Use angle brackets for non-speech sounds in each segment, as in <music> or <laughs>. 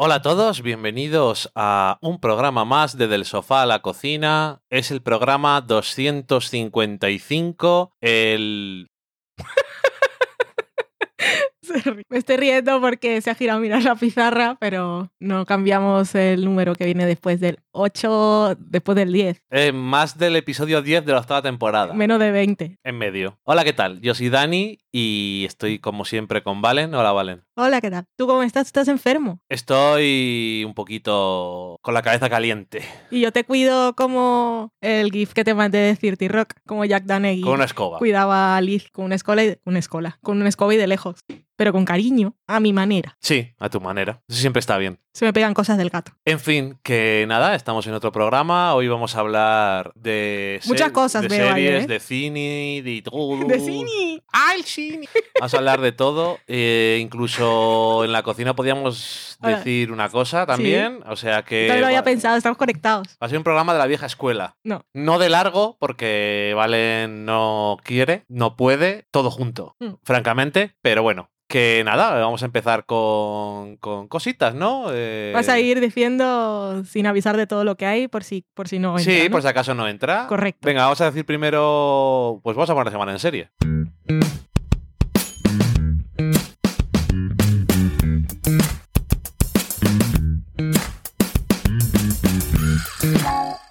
Hola a todos, bienvenidos a un programa más de Del Sofá a la Cocina. Es el programa 255, el... <laughs> Me estoy riendo porque se ha girado a mirar la pizarra, pero no cambiamos el número que viene después del 8, después del 10. eh, más del episodio 10 de la octava temporada. Menos de 20. En medio. Hola, ¿qué tal? Yo soy Dani y estoy como siempre con Valen. Hola, Valen. Hola, ¿qué tal? ¿Tú cómo estás? ¿Estás enfermo? Estoy un poquito con la cabeza caliente, Y yo te cuido como el GIF que te mandé de Cirti Rock, como Jack Danegui con una escoba. cuidaba a Liz con una escola y una escola, con una escoba y de lejos, pero con cariño, a mi manera. Sí, a tu manera. Eso siempre está bien. Se me pegan cosas del gato. En fin, que nada, estamos en otro programa. Hoy vamos a hablar de Muchas cosas de veo ahí, series, ¿eh? de cine, de todo. <laughs> De cine. ¡Ay, cine! <laughs> Vamos a hablar de todo. eh, incluso en la cocina podíamos Hola. decir una cosa también. O sea que También lo había va, pensado, estamos conectados. va a ser un programa de la vieja escuela. No. No de largo, porque Valen no quiere, no puede, todo junto, Mm. francamente. Pero bueno. Que nada, vamos a empezar con, con cositas, ¿no? Eh, Vas a ir diciendo sin avisar de todo lo que hay por si, por si no entra, Sí, ¿no? por si acaso no entra. Correcto. Venga, vamos a decir primero. Pues vamos a poner la semana en serie. Thank you.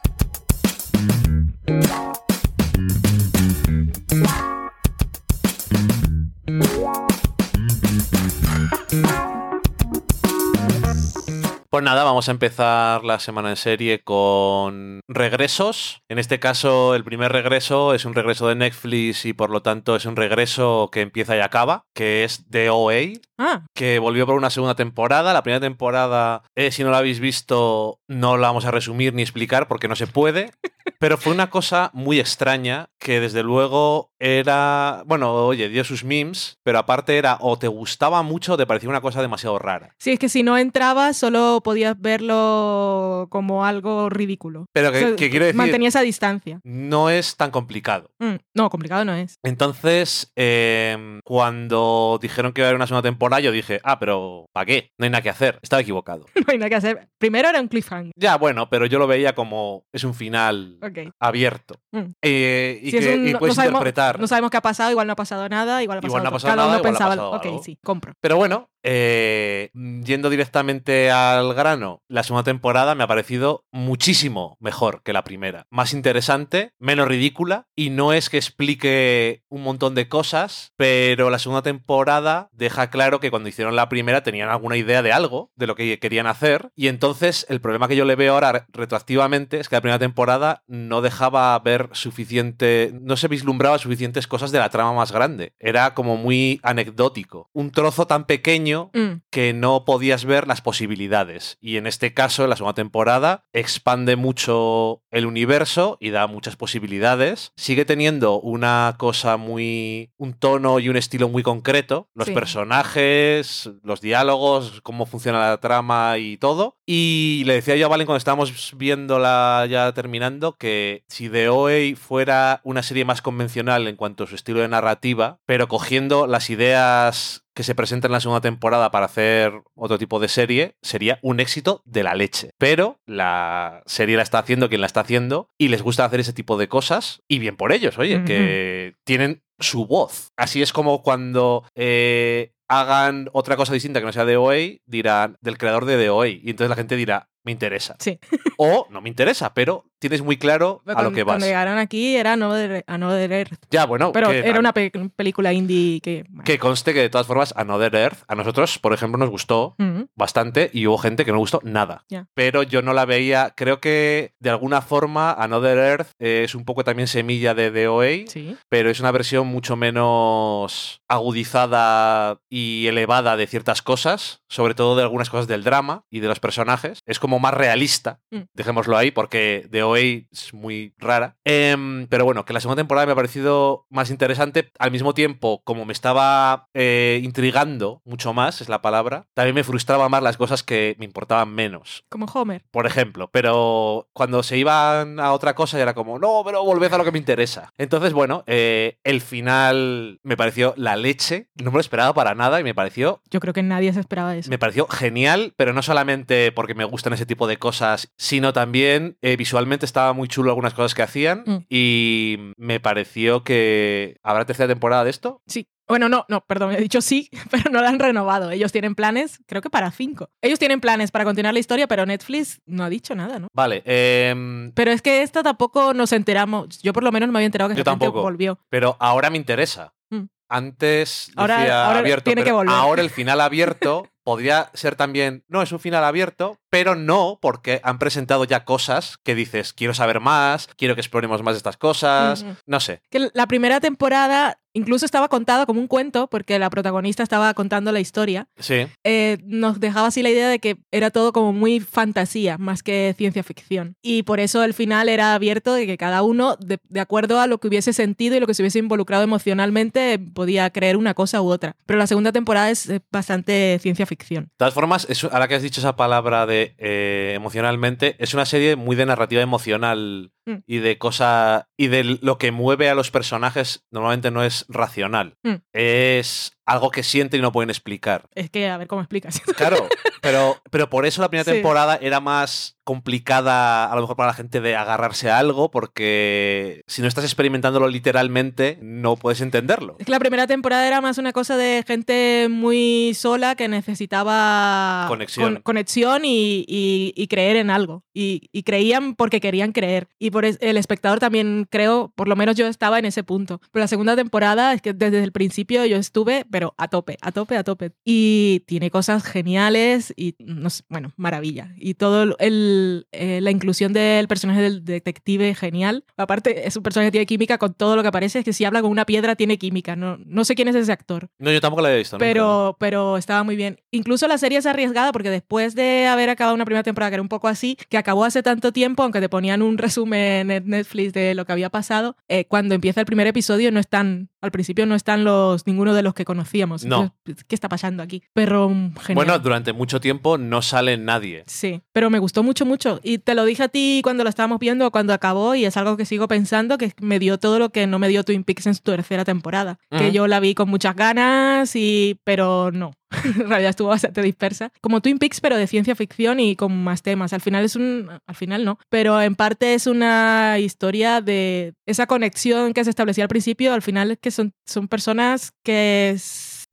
Pues nada, vamos a empezar la semana en serie con regresos. En este caso, el primer regreso es un regreso de Netflix y por lo tanto es un regreso que empieza y acaba, que es The OA, Ah, que volvió por una segunda temporada. La primera temporada, eh, si no la habéis visto, no la vamos a resumir ni explicar porque no se puede. <laughs> Pero fue una cosa muy extraña que desde luego era, bueno, oye, dio sus memes, pero aparte era o te gustaba mucho o te parecía una cosa demasiado rara. sí, es que si no entrabas solo podías verlo como algo ridículo. Pero que, O sea, que quiero decir, Mantenía esa distancia. no es tan complicado. Mm, no, complicado no es. Entonces, eh, cuando dijeron que iba a haber una segunda temporada, yo dije, ah, pero ¿para qué? No hay nada que hacer. Estaba equivocado. <laughs> No hay nada que hacer. Primero era un cliffhanger. Ya, bueno, pero yo lo veía como es un final Abierto. Mm. Eh, y Si que un- y no- puedes no sabemos- interpretar. No sabemos qué ha pasado, igual no ha pasado nada, igual ha pasado, Igual no ha pasado Cada nada, uno igual ha pensaba, pasado ok, sí, compro. Pero bueno, eh, yendo directamente al grano, la segunda temporada me ha parecido muchísimo mejor que la primera. Más interesante, menos ridícula, y no es que explique un montón de cosas, pero la segunda temporada deja claro que cuando hicieron la primera tenían alguna idea de algo, de lo que querían hacer, y entonces el problema que yo le veo ahora retroactivamente es que la primera temporada no dejaba ver suficiente, no se vislumbraba suficientes cosas de la trama más grande. Era como muy anecdótico. Un trozo tan pequeño Mm, que no podías ver las posibilidades. Y en este caso, en la segunda temporada, expande mucho el universo y da muchas posibilidades. Sigue teniendo una cosa muy. un tono y un estilo muy concreto. Los Sí. personajes, los diálogos, cómo funciona la trama y todo. Y le decía yo a Valen cuando estábamos viéndola ya terminando que si The OA fuera una serie más convencional en cuanto a su estilo de narrativa, pero cogiendo las ideas que se presentan en la segunda temporada para hacer otro tipo de serie, sería un éxito de la leche. Pero la serie la está haciendo quien la está haciendo y les gusta hacer ese tipo de cosas y bien por ellos, oye, que tienen su voz. Así es como cuando eh, hagan otra cosa distinta que no sea de OA, dirán del creador de The OA. Y entonces la gente dirá, me interesa. Sí. O no me interesa, pero tienes muy claro a lo cuando, que vas. cuando llegaron aquí era Another, Another Earth. Ya, bueno, Pero que- era una pe- película indie que... que conste que de todas formas Another Earth a nosotros, por ejemplo, nos gustó Mm, bastante y hubo gente que no gustó nada. Ya. Pero yo no la veía, creo que de alguna forma Another Earth es un poco también semilla de DOA, sí. pero es una versión mucho menos agudizada y elevada de ciertas cosas, sobre todo de algunas cosas del drama y de los personajes. Es como más realista, Mm. dejémoslo ahí, porque The OA es muy rara. Em, pero bueno, que la segunda temporada me ha parecido más interesante. Al mismo tiempo, como me estaba eh, intrigando mucho más, es la palabra, también me frustraba más las cosas que me importaban menos. Como Homer. Por ejemplo, pero cuando se iban a otra cosa ya era como, no, pero volved a lo que me interesa. Entonces, bueno, eh, el final me pareció la leche, no me lo esperaba para nada y me pareció Yo creo que nadie se esperaba eso. me pareció genial, pero no solamente porque me gustan ese tipo de cosas, sino también eh, visualmente estaba muy chulo algunas cosas que hacían Mm. y me pareció que habrá tercera temporada de esto. Sí. Bueno, no, no, perdón, he dicho sí, <laughs> pero no la han renovado. Ellos tienen planes, creo que para cinco. Ellos tienen planes para continuar la historia, pero Netflix no ha dicho nada, ¿no? Vale, em, Pero es que esta tampoco nos enteramos. Yo por lo menos no me había enterado que Yo tampoco. volvió. pero ahora me interesa. Mm. Antes Ahora- decía ahora abierto, tiene que volver. ahora el <laughs> final abierto podría ser también, no, es un final abierto, pero no porque han presentado ya cosas que dices, quiero saber más, quiero que exploremos más estas cosas, Ujú. no sé. Que la primera temporada incluso estaba contada como un cuento, porque la protagonista estaba contando la historia. Sí, Eh, nos dejaba así la idea de que era todo como muy fantasía, más que ciencia ficción. Y por eso el final era abierto de que cada uno, de, de acuerdo a lo que hubiese sentido y lo que se hubiese involucrado emocionalmente, podía creer una cosa u otra. Pero la segunda temporada es bastante ciencia ficción. De todas formas, es, ahora que has dicho esa palabra de eh, emocionalmente, es una serie muy de narrativa emocional Mm. y de cosa. y de lo que mueve a los personajes normalmente no es racional. Mm. Es algo que sienten y no pueden explicar. Es que, a ver cómo explicas. Claro, pero, <laughs> pero por eso la primera Sí. temporada era más complicada a lo mejor para la gente de agarrarse a algo, porque si no estás experimentándolo literalmente, no puedes entenderlo. Es que la primera temporada era más una cosa de gente muy sola que necesitaba Conexión. con- conexión y, y- y creer en algo. Y, y creían porque querían creer. Y por el espectador también creo, por lo menos yo estaba en ese punto. Pero la segunda temporada es que desde el principio yo estuve, pero a tope, a tope, a tope. Y tiene cosas geniales y, no sé, bueno, maravilla. Y todo el, eh, la inclusión del personaje del detective genial. Aparte, es un personaje que tiene química con todo lo que aparece. Es que si habla con una piedra, tiene química. No, no sé quién es ese actor. No, yo tampoco la he visto. nunca. Pero, pero estaba muy bien. Incluso la serie es arriesgada porque después de haber acabado una primera temporada que era un poco así, que acabó hace tanto tiempo, aunque te ponían un resumen en Netflix de lo que había pasado, eh, cuando empieza el primer episodio no están, al principio no están los ninguno de los que conocíamos. No. Entonces, ¿Qué está pasando aquí? Pero mm, genial. Bueno, durante mucho tiempo no sale nadie. Sí, pero me gustó mucho, mucho. Y te lo dije a ti cuando lo estábamos viendo, cuando acabó, y es algo que sigo pensando, que me dio todo lo que no me dio Twin Peaks en su tercera temporada. Que yo la vi con muchas ganas, y pero no. <laughs> en realidad estuvo bastante dispersa. Como Twin Peaks, pero de ciencia ficción y con más temas. Al final es un... Al final no. Pero en parte es una historia de esa conexión que se establecía al principio. Al final es que son, son personas que...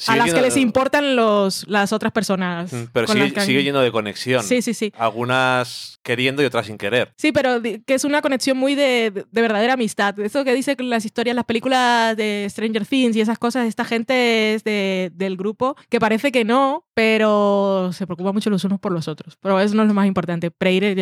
a las que les importan los, las otras personas. Mm, Pero sigue, que sigue yendo de conexión. Sí, sí, sí. Algunas queriendo y otras sin querer. Sí, pero que es una conexión muy de, de- de verdadera amistad. Eso que dice las historias, las películas de Stranger Things y esas cosas, esta gente es de- del grupo que parece que no, pero se preocupa mucho los unos por los otros. Pero eso no es lo más importante. Preire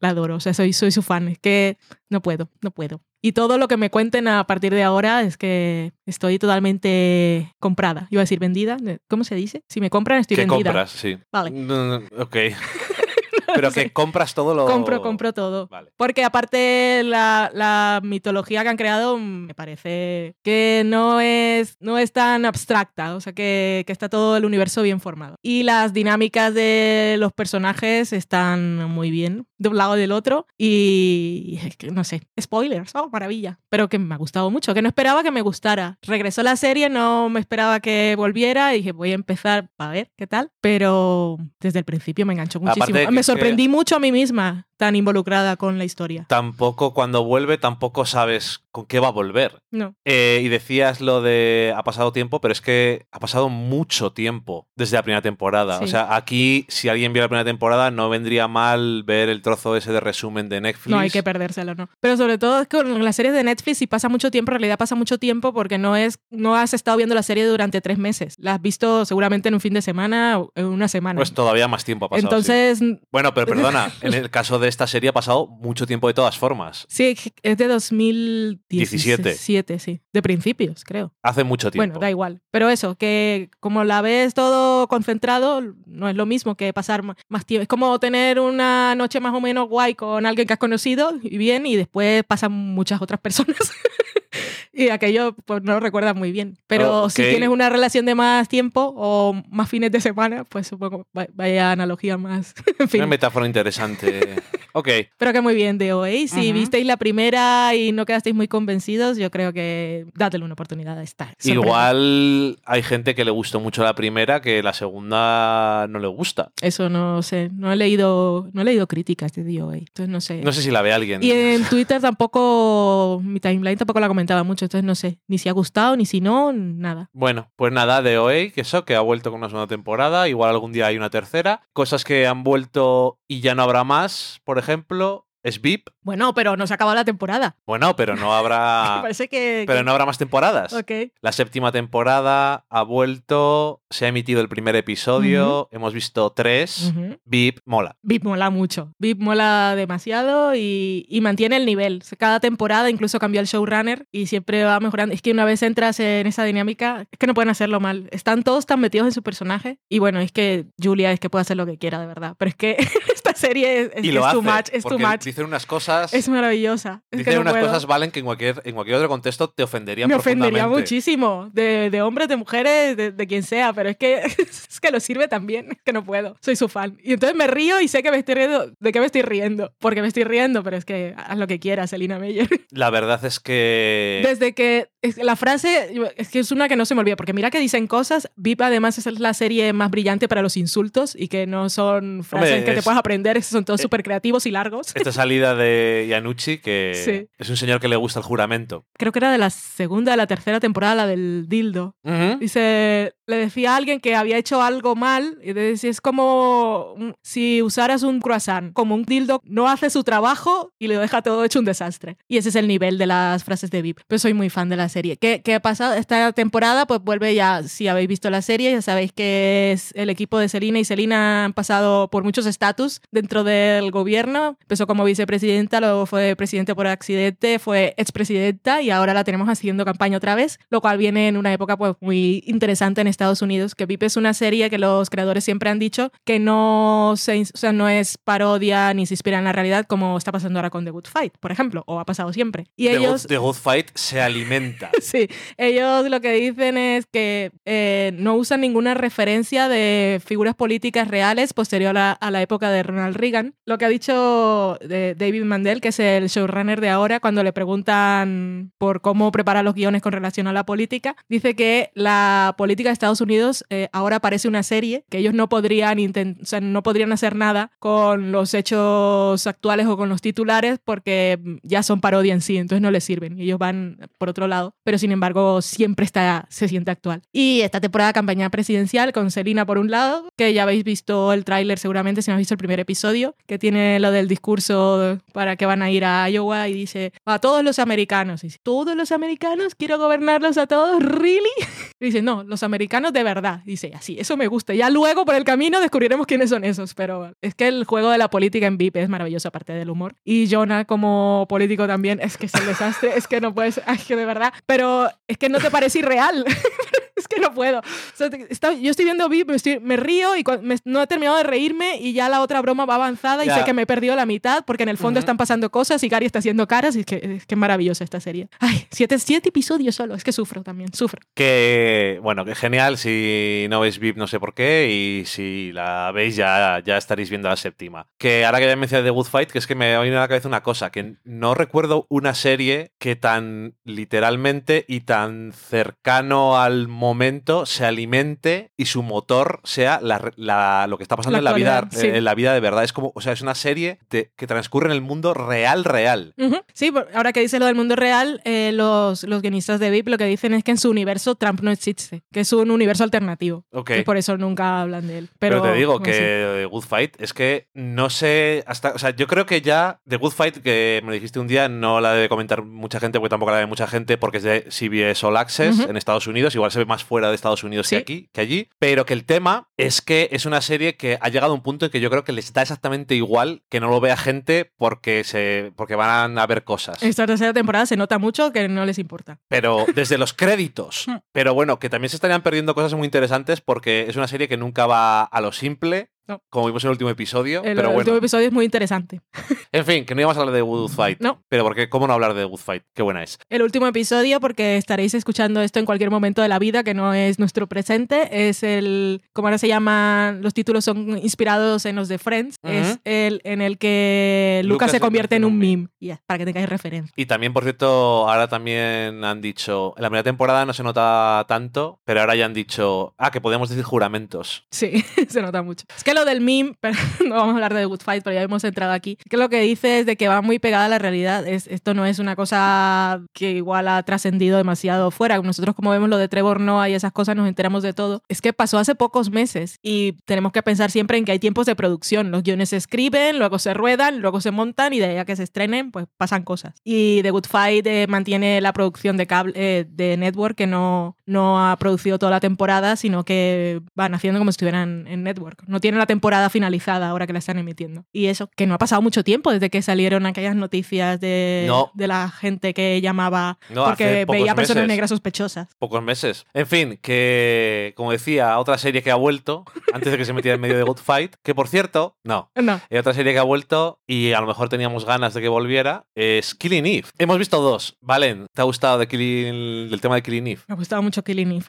la adoro, o sea, soy, soy su fan. Es que no puedo, no puedo. Y todo lo que me cuenten a partir de ahora es que estoy totalmente comprada. Iba a decir vendida. ¿Cómo se dice? Si me compran, estoy que vendida. compras, sí. Vale. No, no, ok. <laughs> Pero que compras todo lo. Compro, compro todo. Vale. Porque aparte la, la mitología que han creado mm, me parece que no es, no es tan abstracta, o sea que, que está todo el universo bien formado. Y las dinámicas de los personajes están muy bien de un lado del otro y es que, no sé, spoilers, oh, maravilla, pero que me ha gustado mucho, que no esperaba que me gustara. Regresó la serie, no me esperaba que volviera y dije voy a empezar a ver qué tal, pero desde el principio me enganchó muchísimo. me que- sorprendí mucho a mí misma tan involucrada con la historia. Tampoco cuando vuelve, tampoco sabes con qué va a volver. No. Eh, y decías lo de ha pasado tiempo, pero es que ha pasado mucho tiempo desde la primera temporada. Sí. O sea, aquí, si alguien vio la primera temporada, no vendría mal ver el trozo ese de resumen de Netflix. No hay que perdérselo, ¿no? Pero sobre todo con las series de Netflix, si pasa mucho tiempo, en realidad pasa mucho tiempo porque no es no has estado viendo la serie durante tres meses. La has visto seguramente en un fin de semana o en una semana. Pues todavía más tiempo ha pasado. sí. Entonces, Bueno, pero perdona, <laughs> en el caso de esta serie ha pasado mucho tiempo de todas formas. sí, es de 2017. 17. sí. De principios, creo. Hace mucho tiempo. Bueno, da igual. Pero eso, que como la ves todo concentrado, no es lo mismo que pasar más tiempo. Es como tener una noche más o menos guay con alguien que has conocido y bien, y después pasan muchas otras personas. <laughs> y aquello pues no lo recuerdas muy bien. Pero si Ok. tienes una relación de más tiempo o más fines de semana, pues supongo va- vaya analogía más. <laughs> en fin. Una metáfora interesante. <laughs> ok. Pero que muy bien de OA. Si visteis la primera y no quedasteis muy convencidos, yo creo que dátele una oportunidad. Igual hay gente que le gustó mucho la primera que la segunda no le gusta. Eso no sé. No he leído, no he leído críticas de OA. Entonces no sé. No sé si la ve alguien. Y en Twitter tampoco, mi timeline tampoco la comentaba mucho, entonces no sé, ni si ha gustado, ni si no, nada. Bueno, pues nada, de OA, que eso, que ha vuelto con una segunda temporada, igual algún día hay una tercera. Cosas que han vuelto y ya no habrá más, por ejemplo, es VIP. Bueno, pero no se ha acabado la temporada. Bueno, pero no habrá. <laughs> parece que... Pero que- no habrá más temporadas. Ok. La séptima temporada ha vuelto, se ha emitido el primer episodio, hemos visto tres. Ujú. VIP mola. VIP mola mucho. VIP mola demasiado y, y mantiene el nivel. Cada temporada incluso cambió el showrunner y siempre va mejorando. Es que una vez entras en esa dinámica, es que no pueden hacerlo mal. Están todos tan metidos en su personaje. Y bueno, es que Julia es que puede hacer lo que quiera, de verdad. Pero es que <laughs> esta serie es, es y lo es hace. too much, es much. Dicen unas cosas. Es maravillosa. Es que dicen no unas puedo. cosas, Valen, que en cualquier, en cualquier otro contexto te ofenderían Me ofendería muchísimo. De, de hombres, de mujeres, de, de quien sea. Pero es que, <laughs> es que lo sirve también. Es que no puedo. Soy su fan. Y entonces me río y sé que me estoy riendo. ¿De qué me estoy riendo? Porque me estoy riendo, pero es que haz lo que quieras, Elina Meyer. <laughs> La verdad es que. Desde que la frase es que es una que no se me olvida, porque mira que dicen cosas. VIP además es la serie más brillante para los insultos y que no son frases Hombre, que te es- puedas aprender, son todos eh, súper creativos y largos. Esta salida de Yanucci, que Sí. es un señor que le gusta el juramento. Creo que era de la segunda de la tercera temporada, la del dildo. Ujú. Dice, le decía a alguien que había hecho algo mal y decía, es como un- si usaras un croissant, como un dildo no hace su trabajo y le deja todo hecho un desastre. Y ese es el nivel de las frases de VIP. Pero soy muy fan de la serie. ¿Qué, qué ha pasado? Esta temporada pues vuelve ya, si habéis visto la serie, ya sabéis que es el equipo de Selina y Selina han pasado por muchos estatus dentro del gobierno. Empezó como vicepresidenta, luego fue presidente por accidente, fue expresidenta y ahora la tenemos haciendo campaña otra vez, lo cual viene en una época pues muy interesante en Estados Unidos, que VIP es una serie que los creadores siempre han dicho que no, se, o sea, no es parodia ni se inspira en la realidad como está pasando ahora con The Good Fight, por ejemplo, o ha pasado siempre. Y The, ellos... Good, The Good Fight se alimenta. <laughs> Sí, ellos lo que dicen es que eh, no usan ninguna referencia de figuras políticas reales posterior a la, a la época de Ronald Reagan. Lo que ha dicho de David Mandel, que es el showrunner de ahora, cuando le preguntan por cómo prepara los guiones con relación a la política, dice que la política de Estados Unidos eh, ahora parece una serie, que ellos no podrían, no podrían hacer nada con los hechos actuales o con los titulares porque ya son parodia en sí, entonces no les sirven. Ellos van por otro lado, pero sin embargo siempre está, se siente actual. Y esta temporada campaña presidencial con Selina por un lado, que ya habéis visto el tráiler seguramente si no habéis visto el primer episodio, que tiene lo del discurso para que van a ir a Iowa y dice a todos los americanos. Y dice, todos los americanos, quiero gobernarlos a todos, ¿really? <laughs> Dice, no, los americanos de verdad. Dice, así, eso me gusta. Ya luego por el camino descubriremos quiénes son esos, pero es que el juego de la política en VIP es maravilloso aparte del humor. Y Jonah como político también, es que es el desastre, es que no puedes, <laughs> ay, que de verdad, pero es que no te parece irreal. <laughs> <laughs> Es que no puedo. O sea, está- yo estoy viendo VIP, me, estoy- me río y me- no he terminado de reírme y ya la otra broma va avanzada y Ya. sé que me he perdido la mitad porque en el fondo Ujú. están pasando cosas y Gary está haciendo caras y es que es que maravillosa esta serie. Ay, siete, siete episodios solo, es que sufro también, sufro. Que, bueno, que genial. Si no veis VIP, no sé por qué. Y si la veis, ya, ya estaréis viendo la séptima. Que ahora que ya mencioné The Good Fight, que es que me viene a la cabeza una cosa: que no recuerdo una serie que tan literalmente y tan cercano al momento se alimente y su motor sea la- la- lo que está pasando La en la vida sí. en la vida de verdad. Es como, o sea, es una serie de- que transcurre en el mundo real, real. Sí, ahora que dice lo del mundo real, eh, los, los guionistas de VIP lo que dicen es que en su universo Trump no existe, que es un universo alternativo. Ok. Y por eso nunca hablan de él. Pero, Pero, te digo que. The Good Fight es que no sé hasta, o sea, yo creo que ya The Good Fight que me lo dijiste un día no la debe comentar mucha gente porque tampoco la ve mucha gente porque es de CBS All Access Ujú. en Estados Unidos, igual se ve más más fuera de Estados Unidos Sí. que aquí, que allí, pero que el tema es que es una serie que ha llegado a un punto en que yo creo que les da exactamente igual que no lo vea gente porque se porque van a ver cosas. Esta tercera temporada se nota mucho que no les importa. Pero desde los créditos. <laughs> Pero bueno, que también se estarían perdiendo cosas muy interesantes porque es una serie que nunca va a lo simple. No. Como vimos en el último episodio. El, pero el bueno. último episodio es muy interesante. <laughs> En fin, que no íbamos a hablar de Good Fight. No. Pero porque, ¿cómo no hablar de Good Fight? Qué buena es. El último episodio, porque estaréis escuchando esto en cualquier momento de la vida, que no es nuestro presente, es el, como ahora se llama, los títulos son inspirados en los de Friends, es el en el que Lucas, Lucas se convierte en un meme. meme, para que tengáis referencia. Y también, por cierto, ahora también han dicho, en la primera temporada no se nota tanto, pero ahora ya han dicho, ah, que podemos decir juramentos. Sí, <laughs> se nota mucho. Es que lo del meme, <laughs> no vamos a hablar de The Good Fight, pero ya hemos entrado aquí. Que lo que dice es de que va muy pegada a la realidad. Es, esto no es una cosa que igual ha trascendido demasiado fuera. Nosotros, como vemos lo de Trevor Noah y esas cosas, nos enteramos de todo. Es que pasó hace pocos meses y tenemos que pensar siempre en que hay tiempos de producción. Los guiones se escriben, luego se ruedan, luego se montan y de ahí a que se estrenen, pues pasan cosas. Y The Good Fight eh, mantiene la producción de cable eh, de Network que no, no ha producido toda la temporada, sino que van haciendo como si estuvieran en Network. No tienen la temporada finalizada ahora que la están emitiendo. Y eso, que no ha pasado mucho tiempo desde que salieron aquellas noticias de, No. de la gente que llamaba No, porque veía personas meses. negras sospechosas. Pocos meses. En fin, que, como decía, otra serie que ha vuelto, antes de que se metiera en medio de Good Fight, que por cierto, no, No. hay otra serie que ha vuelto y a lo mejor teníamos ganas de que volviera, es Killing Eve. Hemos visto dos. Valen, ¿te ha gustado de Killing, el tema de Killing Eve? Me ha gustado mucho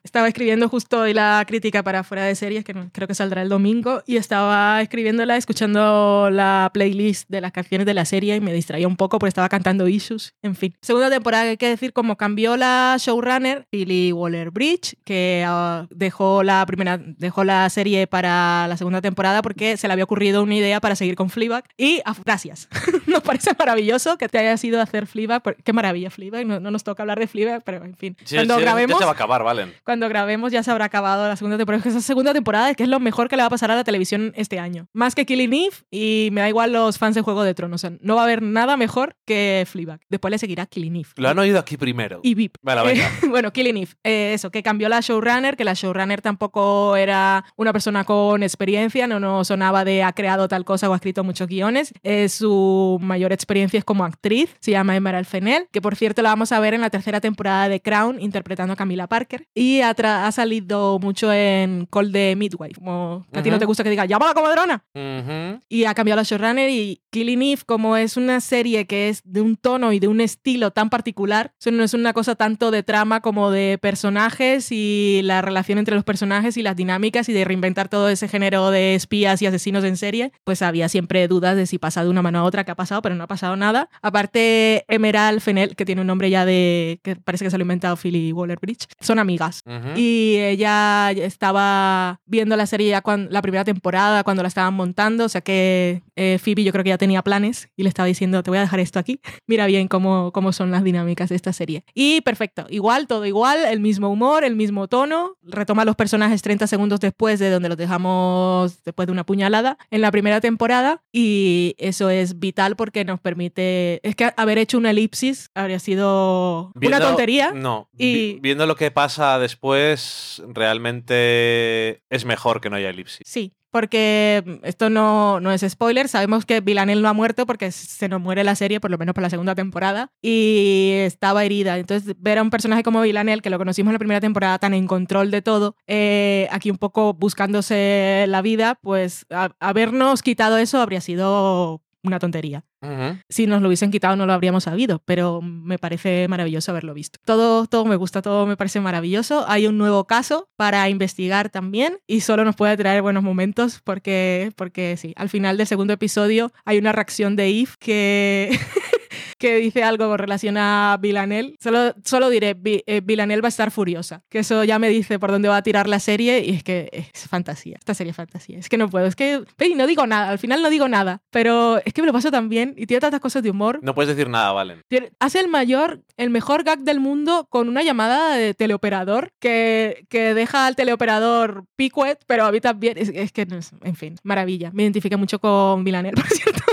Estaba escribiendo justo hoy la crítica para Fuera de Series, que creo que saldrá el domingo, y estaba escribiéndola, escuchando la playlist de las canciones de la serie y me distraía un poco porque estaba cantando Issues. En fin. Segunda temporada, hay que decir, como cambió la showrunner, Billy Waller-Bridge, que ah, dejó, la primera, dejó la serie para la segunda temporada porque se le había ocurrido una idea para seguir con Fleabag. Y ah, gracias. <laughs> nos parece maravilloso que te hayas ido a hacer Fleabag. Qué maravilla Fleabag. No, no nos toca hablar de Fleabag, pero en fin. Sí, Cuando sí, ya se va a acabar, Valen. cuando grabemos ya se habrá acabado la segunda temporada. Esa segunda temporada es que es lo mejor que le va a pasar a la televisión este año. Más que Killing Eve y me da igual los fans de Juego de Tronos. O sea, no va a haber nada mejor que Fleabag. Después le seguirá Killing Eve. Lo han oído aquí primero. Y VIP. Vale, venga. <laughs> bueno, Killing Eve. eh, eso, que cambió la showrunner, que la showrunner tampoco era una persona con experiencia, no nos sonaba de ha creado tal cosa o ha escrito muchos guiones. Eh, su mayor experiencia es como actriz, se llama Emerald Fennell, que por cierto la vamos a ver en la tercera temporada de Crown interpretando a Camila Parker. Y ha, ha salido mucho en Call the Midwife, como que a ti no te gusta que diga llámala comadrona Ujú. y ha cambiado la showrunner y Killing Eve como es una serie que es de un tono y de un estilo tan particular, eso no es una cosa tanto de trama como de personajes y la relación entre los personajes y las dinámicas y de reinventar todo ese género de espías y asesinos en serie, pues había siempre dudas de si pasa de una mano a otra, qué ha pasado, pero no ha pasado nada. Aparte, Emerald Fennell, que tiene un nombre ya de, que parece que se lo ha inventado Philly Waller-Bridge, son amigas. Ujú. Y ella estaba viendo la serie ya cuando, la primera temporada, cuando la estaban montando, o sea que eh, Phoebe yo creo que ya tenía planes y le estaba diciendo, te voy a dejar esto aquí, <laughs> mira bien cómo, cómo son las dinámicas de esta serie. Y perfecto, igual, todo igual, el mismo humor, el mismo tono, retoma los personajes 30 segundos después de donde los dejamos después de una puñalada en la primera temporada y eso es vital porque nos permite, es que haber hecho una elipsis habría sido Viendo- una tontería. No. y- vi- Viendo lo que pasa después, realmente es mejor que no haya elipsis. Sí, porque mm, esto no, no es spoiler. Sabemos que Villanelle no ha muerto porque se nos muere la serie, por lo menos por la segunda temporada, y estaba herida. Entonces, ver a un personaje como Villanelle, que lo conocimos en la primera temporada, tan en control de todo, eh, aquí un poco buscándose la vida, pues habernos quitado eso habría sido una tontería. Si nos lo hubiesen quitado no lo habríamos sabido, pero me parece maravilloso haberlo visto. Todo, todo me gusta, todo me parece maravilloso. Hay un nuevo caso para investigar también y solo nos puede traer buenos momentos porque, porque sí, al final del segundo episodio hay una reacción de Eve que... <laughs> que dice algo con relación a Villanelle. Solo, solo diré, Vi- eh, Villanelle va a estar furiosa. Que eso ya me dice por dónde va a tirar la serie y es que es fantasía. Esta serie es fantasía. Es que no puedo. Es que, y no digo nada. Al final no digo nada. Pero es que me lo paso tan bien y tiene tantas cosas de humor. No puedes decir nada, Valen. Tiene- Hace el mayor, el mejor gag del mundo con una llamada de teleoperador que, que deja al teleoperador picuet, pero a mí también. Es, es que, no es- en fin, maravilla. Me identifiqué mucho con Villanelle, <laughs> por cierto.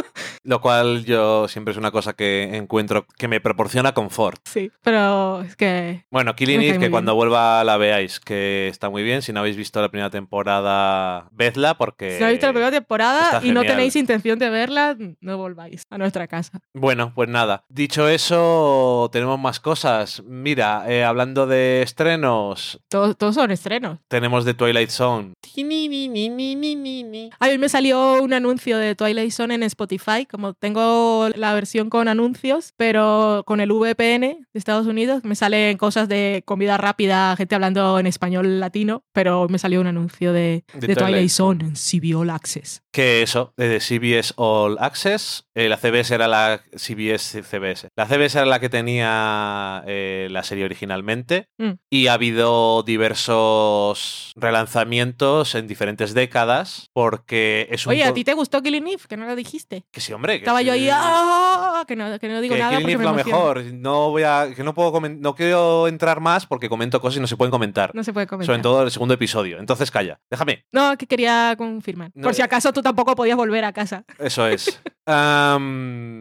Lo cual yo siempre es una cosa que encuentro que me proporciona confort. Sí, pero es que... Bueno, Killing Eve, que cuando vuelva la veáis, que está muy bien. Si no habéis visto la primera temporada, vedla porque... Si no habéis visto la primera temporada y no tenéis intención de verla, no volváis a nuestra casa. Bueno, pues nada. Dicho eso, tenemos más cosas. Mira, eh, hablando de estrenos, Todos, todos son estrenos. tenemos The Twilight Zone. A mí me salió un anuncio de Twilight Zone en Spotify, como tengo la versión con anuncios, pero con el VPN de Estados Unidos me salen cosas de comida rápida, gente hablando en español latino, pero me salió un anuncio de, De de Twilight Zone en CB All Access. Que eso, de CBS All Access. eh, la CBS era la CBS CBS. La CBS era la que tenía eh, la serie originalmente. Mm. Y ha habido diversos relanzamientos en diferentes décadas. Porque es un. Oye, ¿a ti te gustó Killing Eve? Que no lo dijiste. Que sí, hombre. Que Estaba yo ahí. ¡ah! Que no, que no digo que nada porque me lo mejor. No voy a. Que no puedo no quiero entrar más porque comento cosas y no se pueden comentar. No se puede comentar. Sobre todo el segundo episodio. Entonces calla. Déjame. No, que quería confirmar. No, Por si acaso tú tampoco podías volver a casa. Eso es. <laughs>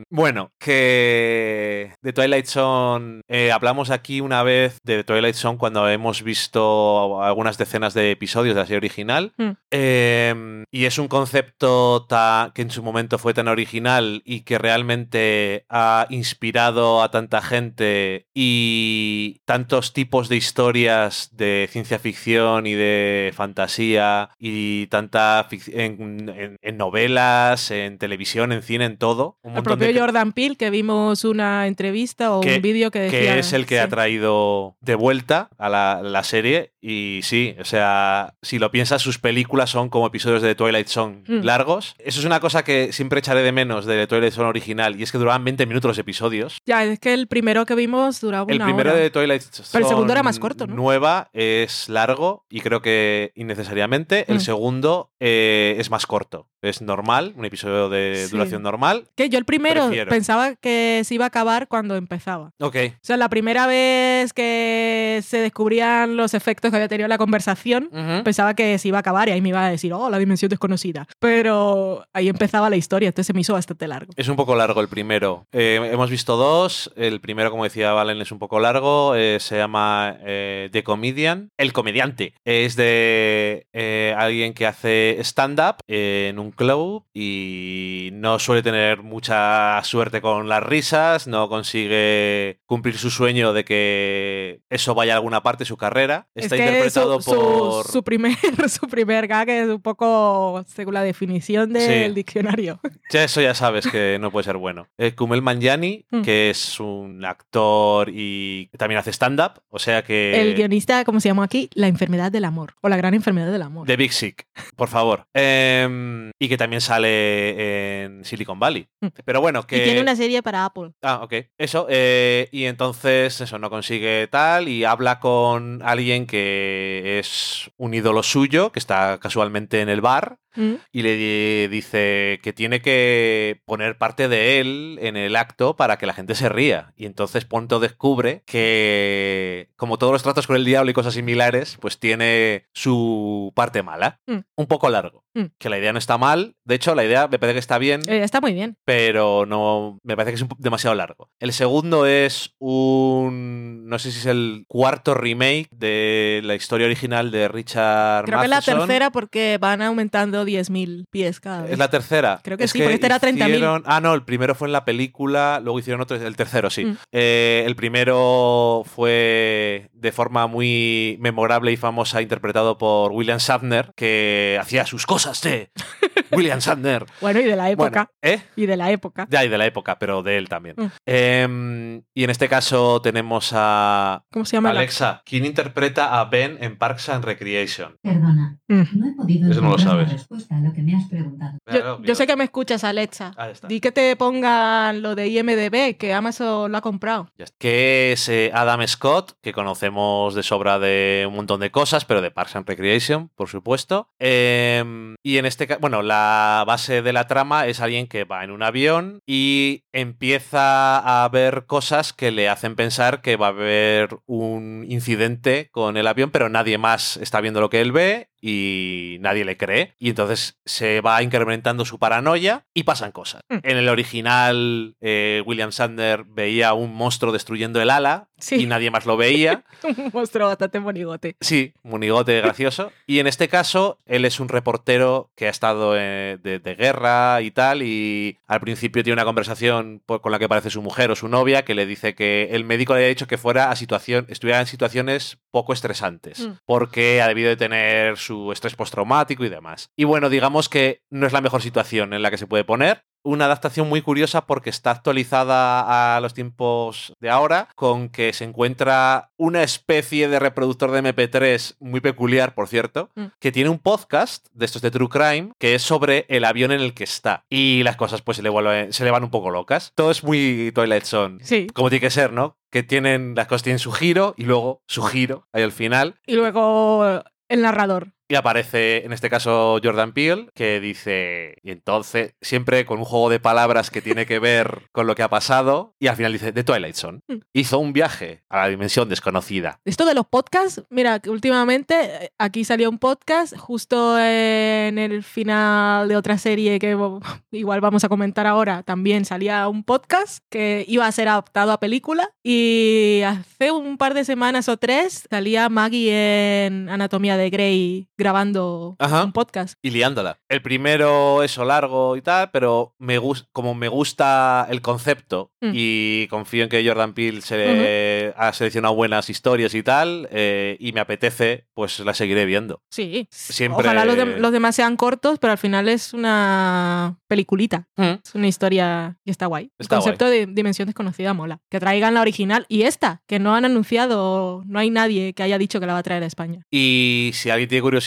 Bueno, que de Twilight Zone eh, hablamos aquí una vez de Twilight Zone cuando hemos visto algunas decenas de episodios de la serie original. Mm. Em, y es un concepto ta- que en su momento fue tan original y que realmente ha inspirado a tanta gente y tantos tipos de historias de ciencia ficción y de fantasía y tanta en, en- en novelas, en televisión, en cine, en todo. Un El propio de- Jordan Peele, que vimos una entrevista o Que- un vídeo que decía... que es el que ha sí. traído de vuelta a la, la serie. Y sí, o sea, si lo piensas, sus películas son como episodios de Twilight Zone Mm. largos. Eso es una cosa que siempre echaré de menos de Twilight Zone original, y es que duraban 20 minutos los episodios. Ya, es que el primero que vimos duraba El una primero hora. de Twilight Zone Pero el segundo era más corto, ¿no? nueva es largo y creo que innecesariamente. El Mm. segundo eh, es más corto. Es normal, un episodio de Sí. duración normal. Que yo el primero Prefiero. pensaba que se iba a acabar cuando empezaba. Ok, O sea, la primera vez que se descubrían los efectos que había tenido la conversación, Ujú. pensaba que se iba a acabar y ahí me iba a decir, oh, la dimensión desconocida. Pero ahí empezaba la historia, entonces se me hizo bastante largo. Es un poco largo el primero. Eh, hemos visto dos. El primero, como decía Valen, es un poco largo. Eh, se llama eh, The Comedian. El comediante es de eh, alguien que hace stand-up en un club y no suele tener mucha suerte con las risas. No consigue cumplir su sueño de que eso vaya a alguna parte de su carrera. Está es que interpretado su, su- por. su primer, <laughs> su primer gag es un poco según la definición del Sí. diccionario. Ya eso ya sabes que no puede ser bueno. Eh, Kumail Manjani, Mm. que es un actor y también hace stand-up, o sea que... el guionista, como se llama aquí, la enfermedad del amor. O la gran enfermedad del amor. The Big Sick, por favor. Em, y que también sale en Silicon Valley. Mm. Pero bueno, que... Y tiene una serie para Apple. Ah, ok. Eso. eh, y entonces, eso, no consigue tal y habla con alguien que es un ídolo suyo, que está casualmente en el bar Mm. y le di- dice que tiene que poner parte de él en el acto para que la gente se ría. Y entonces Ponto descubre que, como todos los tratos con el diablo y cosas similares, pues tiene su parte mala. Mm. Un poco largo. Mm. Que la idea no está mal. De hecho, la idea me parece que está bien Eh, está muy bien. pero no me parece que es demasiado largo. El segundo es un no sé si es el cuarto remake de la historia original de Richard Creo que es la Matheson. tercera porque van aumentando 10.000 pies cada vez. Es la tercera. Creo que Es sí, porque este era 30.000. hicieron- Ah, no, el primero fue en la película, luego hicieron otro, el tercero, sí. Mm. Eh, el primero fue de forma muy memorable y famosa interpretado por William Shatner, que hacía sus cosas de <laughs> William Shatner. Bueno, y de la época. Bueno, ¿eh? Y de la época. Ya, y de la época, pero de él también. Mm. Em, y en este caso tenemos a ¿Cómo se llama? la- Alexa, quien interpreta a Ben en Parks and Recreation. Perdona. No he podido Eso no lo sabes. respuesta a lo que me has preguntado. Yo, yo sé que me escuchas, Alexa. Ahí está. Di que te pongan lo de IMDB, que Amazon lo ha comprado. Que es eh, Adam Scott, que conocemos de sobra de un montón de cosas, pero de Parks and Recreation, por supuesto. Em, y en este caso, bueno, la base de la trama es alguien que va en un avión y empieza a ver cosas que le hacen pensar que va a haber un incidente con el avión, pero nadie más está viendo lo que él ve. Y nadie le cree. Y entonces se va incrementando su paranoia y pasan cosas. Mm. En el original, eh, William Sander veía un monstruo destruyendo el ala Sí. y nadie más lo veía. <laughs> Un monstruo bastante monigote. Sí, monigote gracioso. Y en este caso, él es un reportero que ha estado eh, de, de guerra y tal, y al principio tiene una conversación con la que parece su mujer o su novia, que le dice que el médico le había dicho que fuera a situación, estuviera en situaciones poco estresantes, Mm. porque ha debido de tener su estrés postraumático y demás. Y bueno, digamos que no es la mejor situación en la que se puede poner, una adaptación muy curiosa porque está actualizada a los tiempos de ahora, con que se encuentra una especie de reproductor de MP3 muy peculiar, por cierto, Mm. que tiene un podcast de estos de True Crime que es sobre el avión en el que está. Y las cosas pues se le, vuelven- se le van un poco locas. Todo es muy Twilight Zone. Sí. Como tiene que ser, ¿no? Que tienen, las cosas tienen su giro y luego su giro ahí al final. Y luego el narrador. Y aparece, en este caso, Jordan Peele, que dice, y entonces, siempre con un juego de palabras que tiene que ver con lo que ha pasado, y al final dice, The Twilight Zone. Mm. Hizo un viaje a la dimensión desconocida. Esto de los podcasts, mira, que últimamente eh, aquí salió un podcast justo en el final de otra serie que <laughs> igual vamos a comentar ahora. También salía un podcast que iba a ser adaptado a película y hace un par de semanas o tres salía Maggie en Anatomía de Grey grabando Ajá. un podcast. Y liándola. El primero, eso largo y tal, pero me como me gusta el concepto Mm. y confío en que Jordan Peele se ha seleccionado buenas historias y tal, eh, y me apetece, pues la seguiré viendo. Sí, Siempre- ojalá los, de- los demás sean cortos, pero al final es una peliculita. Es una historia y está guay. Está el concepto de dimensión desconocida mola. Que traigan la original y esta, que no han anunciado, no hay nadie que haya dicho que la va a traer a España. Y si alguien tiene curiosidad,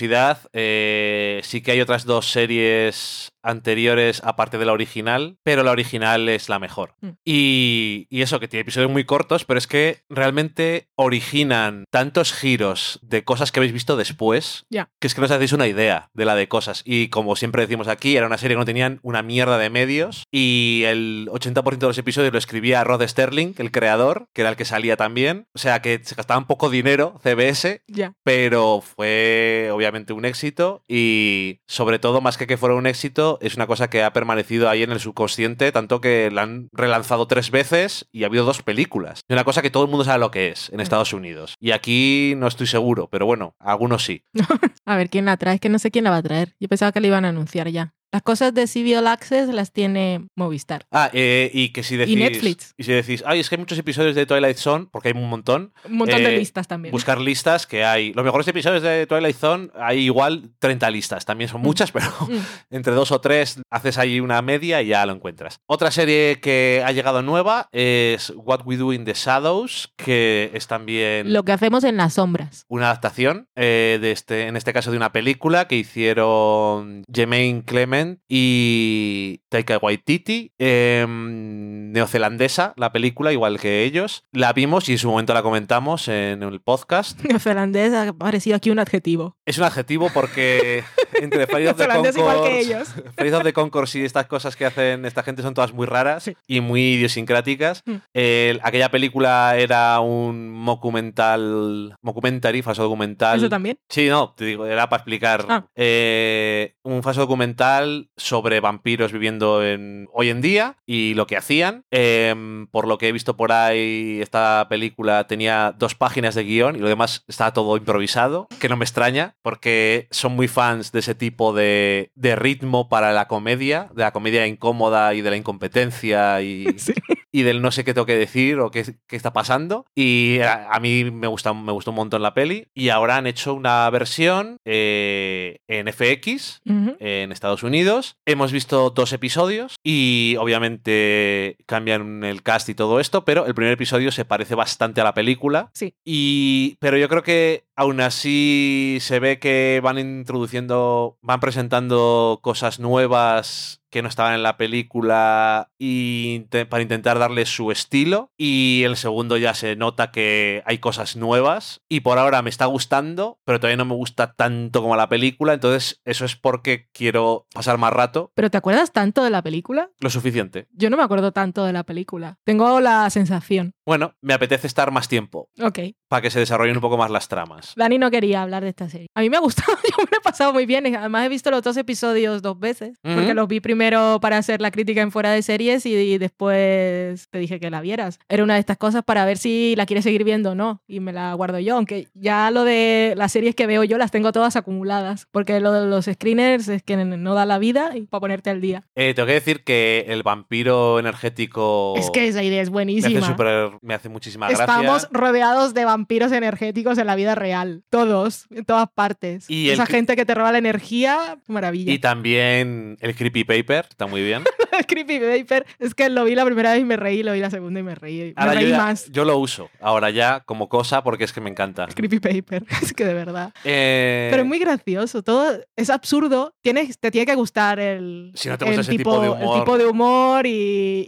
eh, sí que hay otras dos series anteriores aparte de la original, pero la original es la mejor. Mm. Y, y eso, que tiene episodios muy cortos, pero es que realmente originan tantos giros de cosas que habéis visto después, que es que no os hacéis una idea de la de cosas. Y como siempre decimos aquí, era una serie que no tenían una mierda de medios y el 80% de los episodios lo escribía Rod Sterling, el creador, que era el que salía también. O sea que se gastaba un poco dinero, CBS, Ya. pero fue obviamente un éxito y sobre todo más que que fuera un éxito es una cosa que ha permanecido ahí en el subconsciente tanto que la han relanzado tres veces y ha habido dos películas y una cosa que todo el mundo sabe lo que es en Estados Unidos y aquí no estoy seguro pero bueno algunos sí <laughs> A ver quién la trae, es que no sé quién la va a traer. Yo pensaba que la iban a anunciar ya. Las cosas de Civil Access las tiene Movistar. ah eh, y que si decís Netflix. y si decís ay es que hay muchos episodios de Twilight Zone porque hay un montón Un montón de Eh, listas también. buscar listas que hay los mejores episodios de Twilight Zone hay igual 30 listas también son muchas pero Mm. <laughs> entre dos o tres haces ahí una media y ya lo encuentras. Otra serie que ha llegado nueva es What We Do in the Shadows, que es también Lo que hacemos en las sombras. una adaptación, eh, de este, en este caso de una película que hicieron Jermaine Clement y Taika Waititi, eh, neozelandesa, la película, igual que ellos. La vimos y en su momento la comentamos en el podcast. <laughs> Neozelandés ha parecido aquí un adjetivo. Es un adjetivo porque <laughs> entre <laughs> Flight of the Neozelandés igual que ellos. <laughs> Of the y estas cosas que hacen esta gente son todas muy raras Sí. y muy idiosincráticas. Mm. El- aquella película era un documental, documentary, falso documental. Eso también. Sí, no, te digo, era para explicar. Ah. Eh, un falso documental sobre vampiros viviendo en, hoy en día y lo que hacían. Eh, por lo que he visto por ahí, esta película tenía dos páginas de guion y lo demás estaba todo improvisado, que no me extraña, porque son muy fans de ese tipo de, de ritmo para la comedia, de la comedia incómoda y de la incompetencia y, <laughs> Sí. Y del no sé qué tengo que decir o qué, qué está pasando. Y a, a mí me, gusta, me gustó un montón la peli. Y ahora han hecho una versión eh, en FX en Estados Unidos. Hemos visto dos episodios y obviamente cambian el cast y todo esto, pero el primer episodio se parece bastante a la película. Sí. Y, pero yo creo que aún así se ve que van introduciendo, van presentando cosas nuevas que no estaban en la película y para intentar darle su estilo y el segundo ya se nota que hay cosas nuevas y por ahora me está gustando pero todavía no me gusta tanto como la película entonces eso es porque quiero pasar más rato ¿Pero te acuerdas tanto de la película? lo suficiente Yo no me acuerdo tanto de la película. Tengo la sensación. bueno me apetece estar más tiempo Ok. para que se desarrollen un poco más las tramas. Dani no quería hablar de esta serie. A mí me ha gustado, <laughs> yo me lo he pasado muy bien. Además he visto los dos episodios dos veces, porque los vi primero para hacer la crítica en fuera de series y, y después te dije que la vieras. Era una de estas cosas para ver si la quieres seguir viendo o no, y me la guardo yo, aunque ya lo de las series que veo yo las tengo todas acumuladas, porque lo de los screeners es que no da la vida y para ponerte al día. Eh, tengo que decir que el vampiro energético Es que esa idea es me hace, buenísima. súper- me hace muchísima gracia. Estamos rodeados de vampiros energéticos en la vida real. Todos, en todas partes. Y el Esa cri- gente que te roba la energía, maravilla. Y también el Creepy Paper, está muy bien. el <laughs> Creepy Vapor es que lo vi la primera vez y me reí, lo vi la segunda y me reí. Me Ahora reí yo, ya- más. yo lo uso ahora ya como cosa porque es que me encanta. El Creepy Paper, <laughs> es que de verdad. Eh, Pero es muy gracioso, todo es absurdo. Tienes, te tiene que gustar el, Si no te gusta el ese tipo de humor. el tipo de humor y,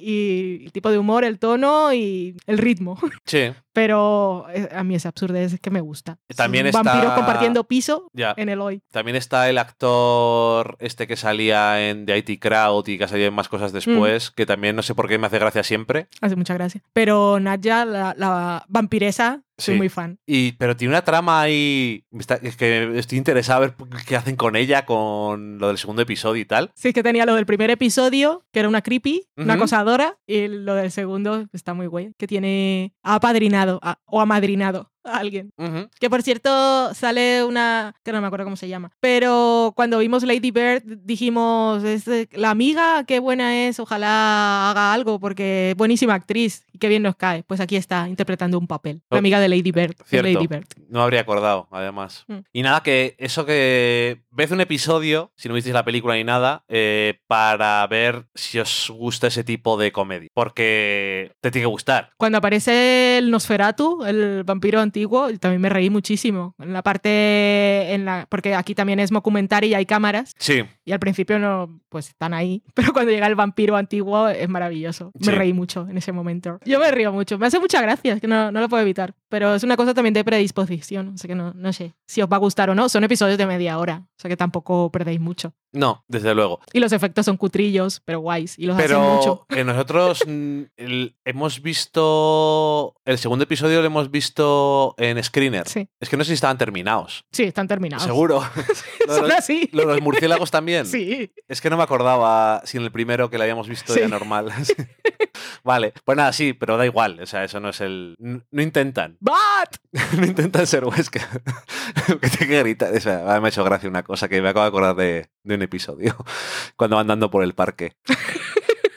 y el tipo de humor, el tono y el ritmo. Sí, Pero eh, a mí es absurdo, es que me gusta. También Un está- Vampiros compartiendo piso en el hoy. También está el actor este que salía en The IT Crowd y que ha salido en más cosas después, que también no sé por qué me hace gracia siempre. Hace mucha gracia. Pero Nadja, la, la vampiresa, soy Sí. muy fan. Y, pero tiene una trama ahí. está- es que estoy interesado a ver qué hacen con ella, con lo del segundo episodio y tal. Sí, es que tenía lo del primer episodio, que era una creepy, una Ujú. acosadora, y lo del segundo está muy guay, que tiene apadrinado a- o amadrinado a alguien. Ujú. Que por cierto sale una, que no me acuerdo cómo se llama, pero cuando vimos Lady Bird dijimos, es la amiga, qué buena es, ojalá haga algo porque buenísima actriz y qué bien nos cae. Pues aquí está interpretando un papel, la amiga de Lady Bird. de cierto. Lady Bird. No habría acordado, además. Mm. Y nada, que eso que ves un episodio, si no visteis la película ni nada, eh, para ver si os gusta ese tipo de comedia. Porque te tiene que gustar. Cuando aparece el Nosferatu, el vampiro antiguo, también me reí muchísimo. En la parte, en la, porque aquí también es mockumentary y hay cámaras, Sí, y al principio no, pues están ahí. <laughs> Pero cuando llega el vampiro antiguo es maravilloso. Me reí mucho en ese momento. Yo me río mucho. Me hace mucha gracia, es que no, no lo puedo evitar. Pero es una cosa también de predisposición. O sea que no, no sé si os va a gustar o no. Son episodios de media hora. O sea que tampoco perdéis mucho. No, desde luego. Y los efectos son cutrillos, pero guays. Y los hacen mucho. Pero <laughs> eh, nosotros mm, el- hemos visto. El segundo episodio lo hemos visto en Screener. Sí, Es que no sé si estaban terminados. sí, están terminados. Seguro. <laughs> Lo de Son los- así. los murciélagos también. Sí. Es que no me acordaba si en el primero que lo habíamos visto Sí. era normal. <laughs> Vale, pues nada, sí, pero da igual. O sea, eso no es el. No intentan. ¡Bat! no intentan ser Huesca. que te que gritar. O sea, me ha hecho gracia una cosa que me acabo de acordar de, de un episodio. <laughs> Cuando van andando por el parque.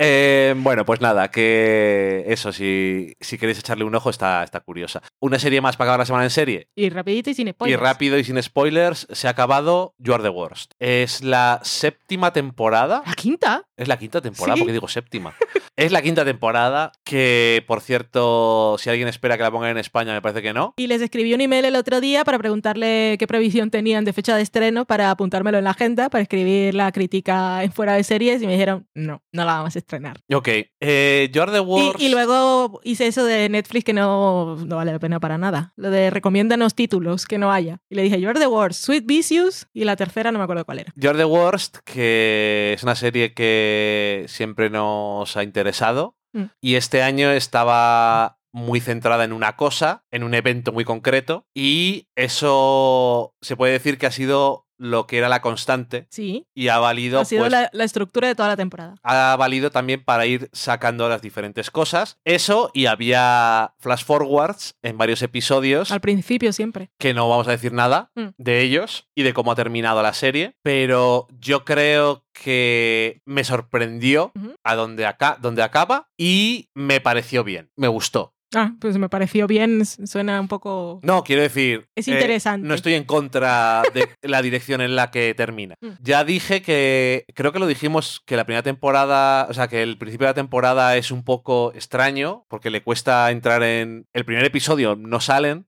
Eh, bueno, pues nada, que eso, si, si queréis echarle un ojo, está, está curiosa. Una serie más para acabar la semana en serie. Y rapidito y sin spoilers. Y rápido y sin spoilers, se ha acabado You Are the Worst. Es la séptima temporada. ¿La quinta? Es la quinta temporada, Sí. porque digo séptima. Es la quinta temporada, que por cierto, si alguien espera que la pongan en España, me parece que no. Y les escribí un email el otro día para preguntarle qué previsión tenían de fecha de estreno para apuntármelo en la agenda, para escribir la crítica en fuera de series y me dijeron, no, no la vamos a estrenar. Ok, eh, Are the Y, luego hice eso de Netflix que no, no vale la pena para nada. Lo de recomiéndanos títulos que no haya. Y le dije, You're the Worst, Sweet Vicious y la tercera no me acuerdo cuál era. Are the Worst, que es una serie que siempre nos ha interesado. Mm. Y este año estaba muy centrada en una cosa, en un evento muy concreto. Y eso se puede decir que ha sido lo que era la constante Sí, y ha valido ha sido pues, la, la estructura de toda la temporada. ha valido también para ir sacando las diferentes cosas. Eso y había flash forwards en varios episodios Al principio siempre. que no vamos a decir nada Mm. de ellos y de cómo ha terminado la serie, pero yo creo que me sorprendió a donde, acá, donde acaba y me pareció bien, me gustó. Ah, pues me pareció bien, suena un poco... No, quiero decir... Es eh, interesante. no estoy en contra de <laughs> la dirección en la que termina. Mm. Ya dije que, creo que lo dijimos, que la primera temporada, o sea, que el principio de la temporada es un poco extraño, porque le cuesta entrar en... El primer episodio no salen,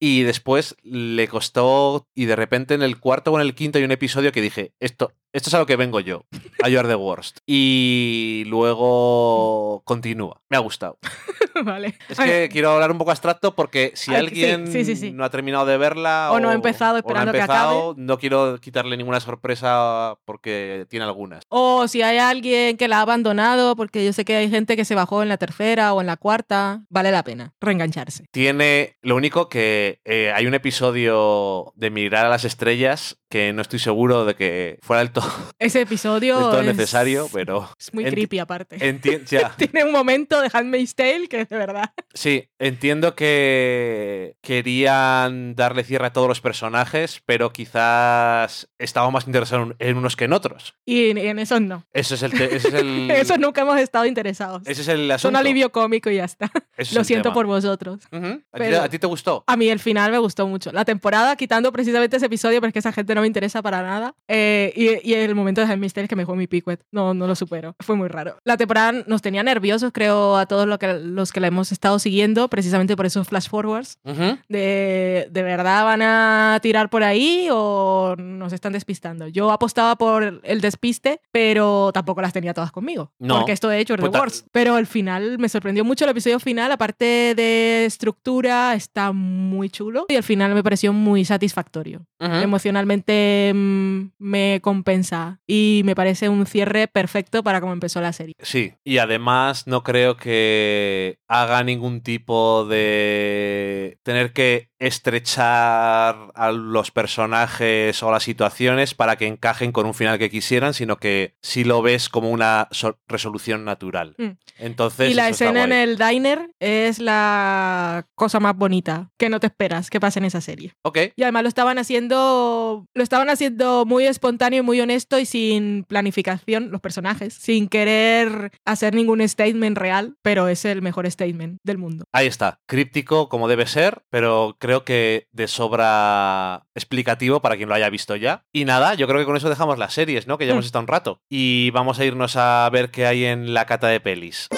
y después le costó, y de repente en el cuarto o en el quinto hay un episodio que dije, esto Esto es a lo que vengo yo, a You Are the Worst. Y luego continúa. Me ha gustado. <laughs> vale. Es que quiero hablar un poco abstracto porque si alguien sí, sí, sí. no ha terminado de verla O no ha empezado o no ha esperando que empezado, no quiero quitarle ninguna sorpresa porque tiene algunas. O si hay alguien que la ha abandonado, porque yo sé que hay gente que se bajó en la tercera o en la cuarta, vale la pena reengancharse. Tiene lo único que eh, hay un episodio de Migrar a las Estrellas que no estoy seguro de que fuera del todo, Ese episodio todo es, necesario, pero es muy creepy aparte. <laughs> ya. Tiene un momento de Handmaid's Tale que de verdad. Sí, entiendo que querían darle cierre a todos los personajes, pero quizás estaba más interesado en- unos que en otros. Y en esos no. Ese es el, ese es el, En <laughs> esos nunca hemos estado interesados. ese es el Son asunto. alivio cómico y ya está. <laughs> Lo el siento tema. por vosotros. Ujú. ¿A, ti, pero- a ti te gustó? A mí el final me gustó mucho. La temporada, quitando precisamente ese episodio, porque esa gente no me interesa para nada. eh, y, y el momento de Handmaid's Tale que me dejó mi picuet. No, no lo supero. Fue muy raro. La temporada nos tenía nerviosos, creo, a todos lo que, los que la hemos estado siguiendo, precisamente por esos flash forwards. Ujú. De, ¿De verdad van a tirar por ahí o nos están despistando? Yo apostaba por el despiste, pero tampoco las tenía todas conmigo. No. Porque esto he hecho The Pues ta- Wars. Pero el final me sorprendió mucho. El episodio final, aparte de estructura, está muy chulo. Y el final me pareció muy satisfactorio. Ujú. Emocionalmente mm, me compensa. Y me parece un cierre perfecto para cómo empezó la serie. Sí, y además no creo que haga ningún tipo de tener que estrechar a los personajes o las situaciones para que encajen con un final que quisieran, sino que sí lo ves como una so- resolución natural. Mm. Entonces, y la escena en el diner es la cosa más bonita que no te esperas que pase en esa serie. Ok, Y además lo estaban haciendo, lo estaban haciendo muy espontáneo y muy honesto y sin planificación los personajes, sin querer hacer ningún statement real, pero es el mejor statement del mundo. ahí está. Críptico como debe ser, pero creo que de sobra explicativo para quien lo haya visto ya. Y nada, yo creo que con eso dejamos las series, ¿no? Que ya hemos Mm. estado un rato. Y vamos a irnos a ver qué hay en la cata de pelis.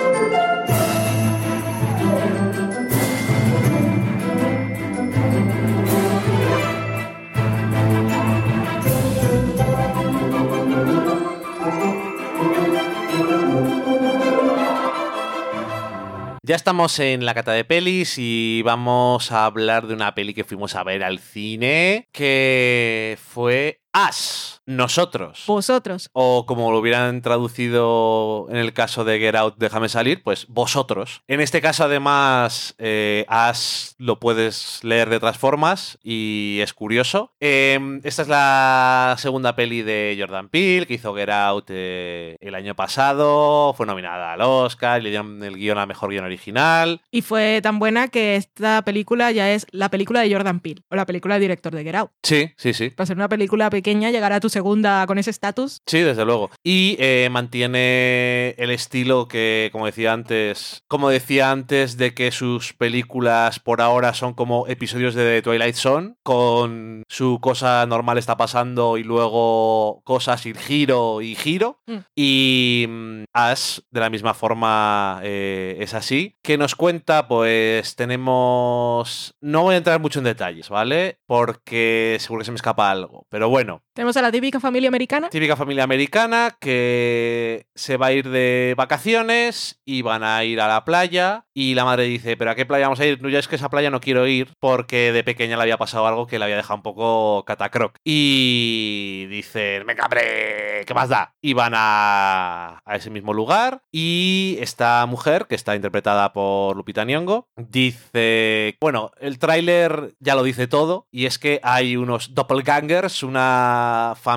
Ya estamos en la cata de pelis y vamos a hablar de una peli que fuimos a ver al cine, que fue Us, nosotros. Vosotros. O como lo hubieran traducido en el caso de Get Out, déjame salir, pues vosotros. En este caso, además, eh, As lo puedes leer de otras formas y es curioso. Eh, esta es la segunda peli de Jordan Peele, que hizo Get Out eh, el año pasado. Fue nominada al Oscar, le dieron el guion a mejor guion original. Y fue tan buena que esta película ya es la película de Jordan Peele, o la película del director de Get Out. Sí, sí, sí. Para ser una película pequeña, llegar a tu segunda con ese estatus. Sí, desde luego. Y eh, mantiene el estilo que, como decía antes, como decía antes, de que sus películas por ahora son como episodios de The Twilight Zone, con su cosa normal está pasando y luego cosas y giro y giro. Mm. Y mm, Ash, de la misma forma, eh, es así. Que nos cuenta, pues tenemos... No voy a entrar mucho en detalles, ¿vale? Porque seguro que se me escapa algo. Pero bueno, Tenemos a la típica familia americana. Típica familia americana que se va a ir de vacaciones y van a ir a la playa y la madre dice, pero ¿a qué playa vamos a ir? No, ya es que esa playa no quiero ir porque de pequeña le había pasado algo que le había dejado un poco catacroc. Y dicen, venga, hombre, ¿qué más da? Y van a, a ese mismo lugar y esta mujer, que está interpretada por Lupita Nyong'o, dice, bueno, el tráiler ya lo dice todo y es que hay unos doppelgangers, una familia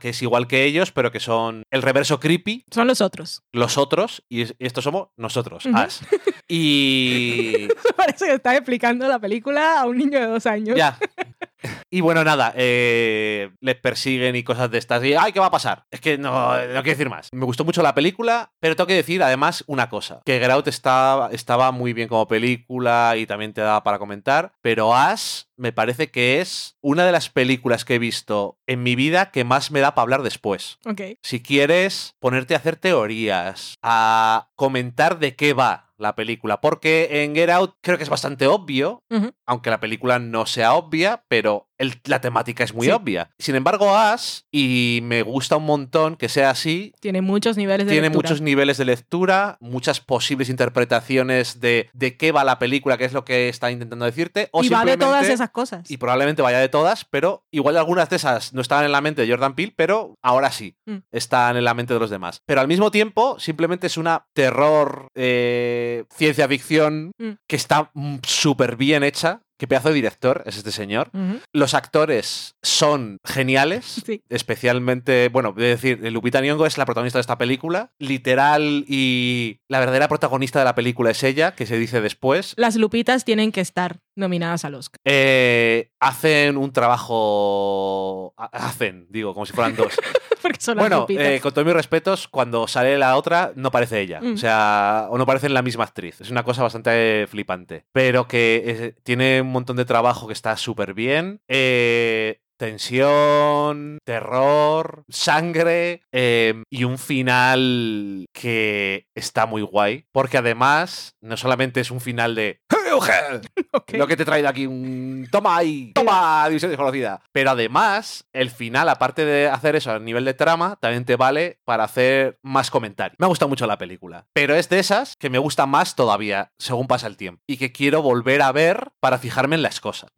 que es igual que ellos, pero que son el reverso creepy, Son los otros. los otros, y es- estos somos nosotros. Y <laughs> Parece que estás explicando la película a un niño de dos años. ya. <laughs> <laughs> Y bueno, nada, eh, les persiguen y cosas de estas. Y, ¡ay, qué va a pasar! Es que no, no quiero decir más. Me gustó mucho la película, pero tengo que decir además una cosa: que Get Out estaba, estaba muy bien como película y también te daba para comentar, pero Ash me parece que es una de las películas que he visto en mi vida que más me da para hablar después. Ok. Si quieres ponerte a hacer teorías, a comentar de qué va la película, porque en Get Out creo que es bastante obvio, aunque la película no sea obvia, pero el- la temática es muy Sí. obvia. Sin embargo, As, y me gusta un montón que sea así, Tiene muchos niveles de tiene lectura. muchos niveles de lectura, muchas posibles interpretaciones de, de qué va la película, qué es lo que está intentando decirte. O y va de todas esas cosas. Y probablemente vaya de todas, pero igual algunas de esas no estaban en la mente de Jordan Peele, pero ahora sí Mm. están en la mente de los demás. Pero al mismo tiempo, simplemente es una terror, eh, ciencia ficción Mm. que está súper bien hecha. Qué pedazo de director es este señor. Los actores son geniales. <laughs> Sí. Especialmente, bueno, es decir, Lupita Nyong'o es la protagonista de esta película. Literal y la verdadera protagonista de la película es ella, que se dice después. Las lupitas tienen que estar nominadas al Oscar. Eh, hacen un trabajo. ha- Hacen, digo, como si fueran dos. <laughs> Porque son las bueno, lupitas. eh, con todos mis respetos, cuando sale la otra, no parece ella. Mm. O sea, o no parecen la misma actriz. Es una cosa bastante flipante. Pero que eh, tiene un montón de trabajo que está súper bien. Eh, tensión, terror, sangre eh, y un final que está muy guay. Porque además, no solamente es un final de. "¡Hey, Eugen! <laughs> Ok. Lo que te he traído aquí, un toma ahí, toma, <laughs> división desconocida. Pero además, el final, aparte de hacer eso a nivel de trama, también te vale para hacer más comentarios. Me ha gustado mucho la película, pero es de esas que me gusta más todavía según pasa el tiempo y que quiero volver a ver para fijarme en las cosas.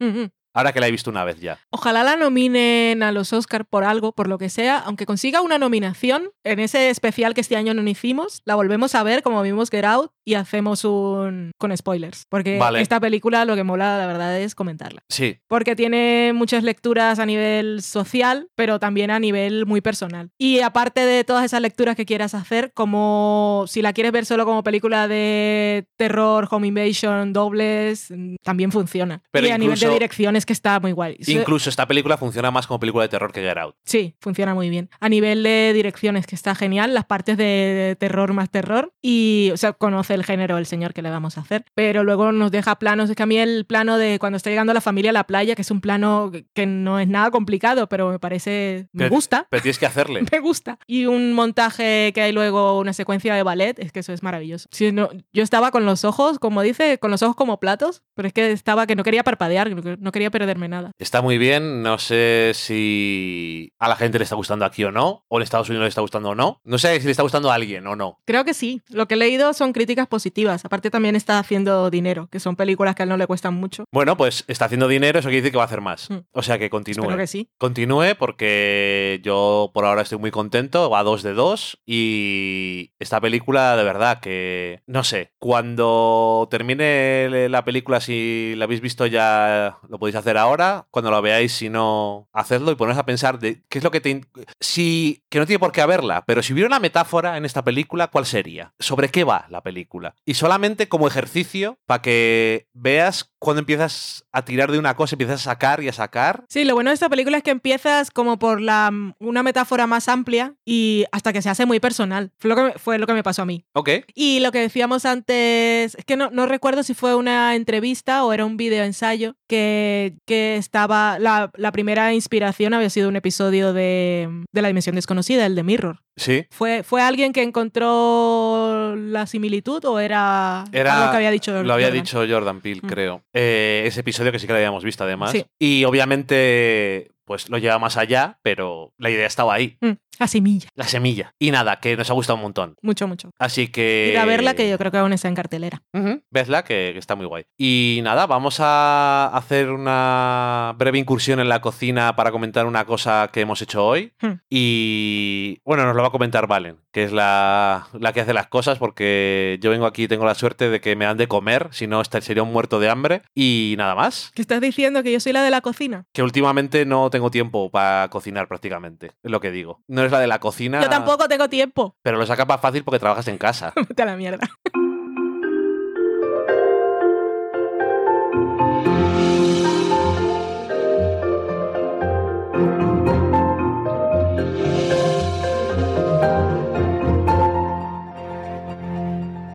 Ahora que la he visto una vez ya. Ojalá la nominen a los Oscar por algo, por lo que sea, aunque consiga una nominación en ese especial que este año no hicimos, la volvemos a ver como vimos Get Out y hacemos un con spoilers, porque Vale. esta película lo que mola la verdad es comentarla, Sí, porque tiene muchas lecturas a nivel social, pero también a nivel muy personal. Y aparte de todas esas lecturas que quieras hacer, como si la quieres ver solo como película de terror, home invasion, dobles, mm, también funciona. Pero y a nivel de incluso- dirección es que está muy guay. So- incluso esta película funciona más como película de terror que Get Out. Sí, funciona muy bien. A nivel de direcciones que está genial, las partes de, terror más terror y, o sea, conoce el género el señor que le vamos a hacer, pero luego nos deja planos, es que a mí el plano de cuando está llegando la familia a la playa, que es un plano que- no es nada complicado, pero me parece, me Pero- gusta. Pero tienes que hacerle. <laughs> Me gusta. Y un montaje que hay luego, una secuencia de ballet, es que eso es maravilloso. Sí, no, yo estaba con los ojos, como dice, con los ojos como platos, pero es que estaba que no quería parpadear, no quería perderme nada. Está muy bien, no sé si a la gente le está gustando aquí o no, o en Estados Unidos le está gustando o no. No sé si le está gustando a alguien o no. Creo que sí. Lo que he leído son críticas positivas. Aparte también está haciendo dinero, que son películas que a él no le cuestan mucho. Bueno, pues está haciendo dinero, eso quiere decir que va a hacer más. Mm. O sea que continúe. Espero que sí. Continúe porque yo por ahora estoy muy contento, va 2 de 2 y esta película de verdad que, no sé, cuando termine la película, si la habéis visto ya lo podéis hacer ahora, cuando la veáis, si no, hacedlo y poneros a pensar de qué es lo que te... Si, que no tiene por qué haberla, pero si hubiera una metáfora en esta película, ¿cuál sería? ¿Sobre qué va la película? Y solamente como ejercicio para que veas cuando empiezas a tirar de una cosa, empiezas a sacar y a sacar Sí, lo bueno de esta película es que empiezas como por la, una metáfora más amplia y hasta que se hace muy personal. Fue lo que, me- fue lo que me pasó a mí. Ok. Y lo que decíamos antes, es que no, no recuerdo si fue una entrevista o era un video ensayo que, que estaba, la, la primera inspiración había sido un episodio de, de La Dimensión Desconocida, el de Mirror. Sí. ¿Fue, ¿Fue alguien que encontró la similitud o era, Era- algo que había dicho Lo había Jordan? dicho Jordan Peele, Mm. creo. Eh, ese episodio que sí que lo habíamos visto además. Sí. Y obviamente, pues lo lleva más allá, pero la idea estaba ahí. Mm, la semilla. La semilla. Y nada, que nos ha gustado un montón. Mucho, mucho. Así que. Ir a verla, que yo creo que aún está en cartelera. Vedla, que, que está muy guay. Y nada, vamos a hacer una breve incursión en la cocina para comentar una cosa que hemos hecho hoy. Hmm. Y bueno, nos lo va a comentar Valen, que es la, la que hace las cosas, porque yo vengo aquí y tengo la suerte de que me dan de comer, si no sería un muerto de hambre. Y nada más. ¿Qué estás diciendo? ¿Que yo soy la de la cocina? Que últimamente no tengo tiempo para cocinar prácticamente, es lo que digo. No es la de la cocina. Yo tampoco tengo tiempo. Pero lo saca más fácil porque trabajas en casa. <laughs> Vete a la mierda.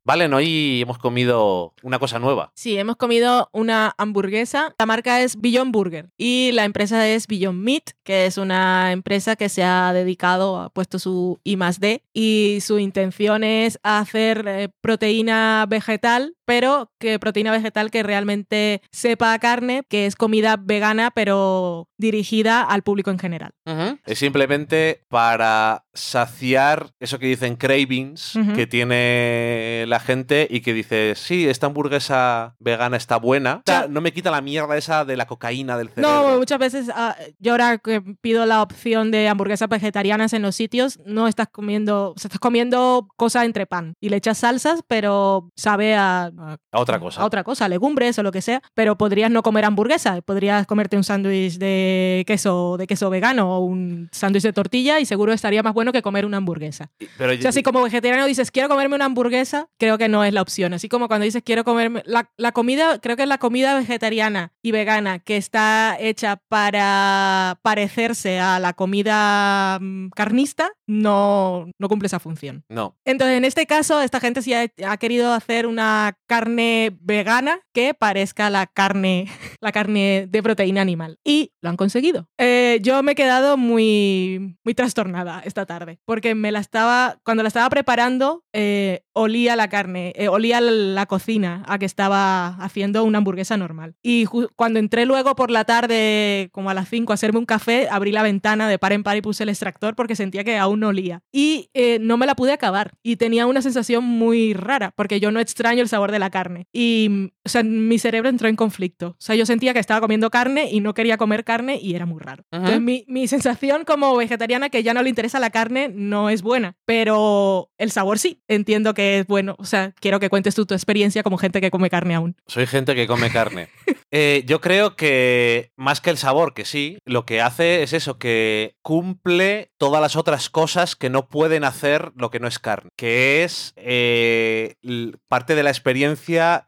Valen, hoy hemos comido una cosa nueva. Sí, hemos comido una hamburguesa. La marca es Beyond Burger y la empresa es Beyond Meat, que es una empresa que se ha dedicado, ha puesto su I más D y su intención es hacer eh, proteína vegetal pero que proteína vegetal que realmente sepa a carne, que es comida vegana, pero dirigida al público en general. Es simplemente para saciar eso que dicen cravings que tiene la gente y que dice, sí, esta hamburguesa vegana está buena. O sea, no me quita la mierda esa de la cocaína del No, cerebro. muchas veces ah, yo ahora que pido la opción de hamburguesas vegetarianas en los sitios, no estás comiendo, o sea, estás comiendo cosas entre pan y le echas salsas, pero sabe a, a- A otra cosa. a otra cosa, legumbres o lo que sea, pero podrías no comer hamburguesa, podrías comerte un sándwich de queso, de queso vegano o un sándwich de tortilla y seguro estaría más bueno que comer una hamburguesa. Pero O sea, si como vegetariano dices quiero comerme una hamburguesa, creo que no es la opción. Así como cuando dices quiero comerme la, la comida, creo que la comida vegetariana y vegana que está hecha para parecerse a la comida mm, carnista, no, no cumple esa función. no. Entonces, en este caso, esta gente sí ha, ha querido hacer una carne vegana que parezca la carne, <laughs> la carne de proteína animal. Y lo han conseguido. Eh, yo me he quedado muy, muy trastornada esta tarde, porque me la estaba, cuando la estaba preparando, eh, olía la carne, eh, olía la cocina a que estaba haciendo una hamburguesa normal. Y cuando entré luego por la tarde, como a las 5, a hacerme un café, abrí la ventana de par en par y puse el extractor porque sentía que aún olía. Y no me la pude acabar. Y tenía una sensación muy rara, porque yo no extraño el sabor de la carne. Y, o sea, mi cerebro entró en conflicto. O sea, yo sentía que estaba comiendo carne y no quería comer carne y era muy raro. Entonces, mi, mi sensación como vegetariana que ya no le interesa la carne no es buena, pero el sabor sí. Entiendo que es bueno. O sea, quiero que cuentes tú tu experiencia como gente que come carne aún. Soy gente que come carne. <laughs> Eh, yo creo que más que el sabor, que sí, lo que hace es eso, que cumple todas las otras cosas que no pueden hacer lo que no es carne, que es eh, parte de la experiencia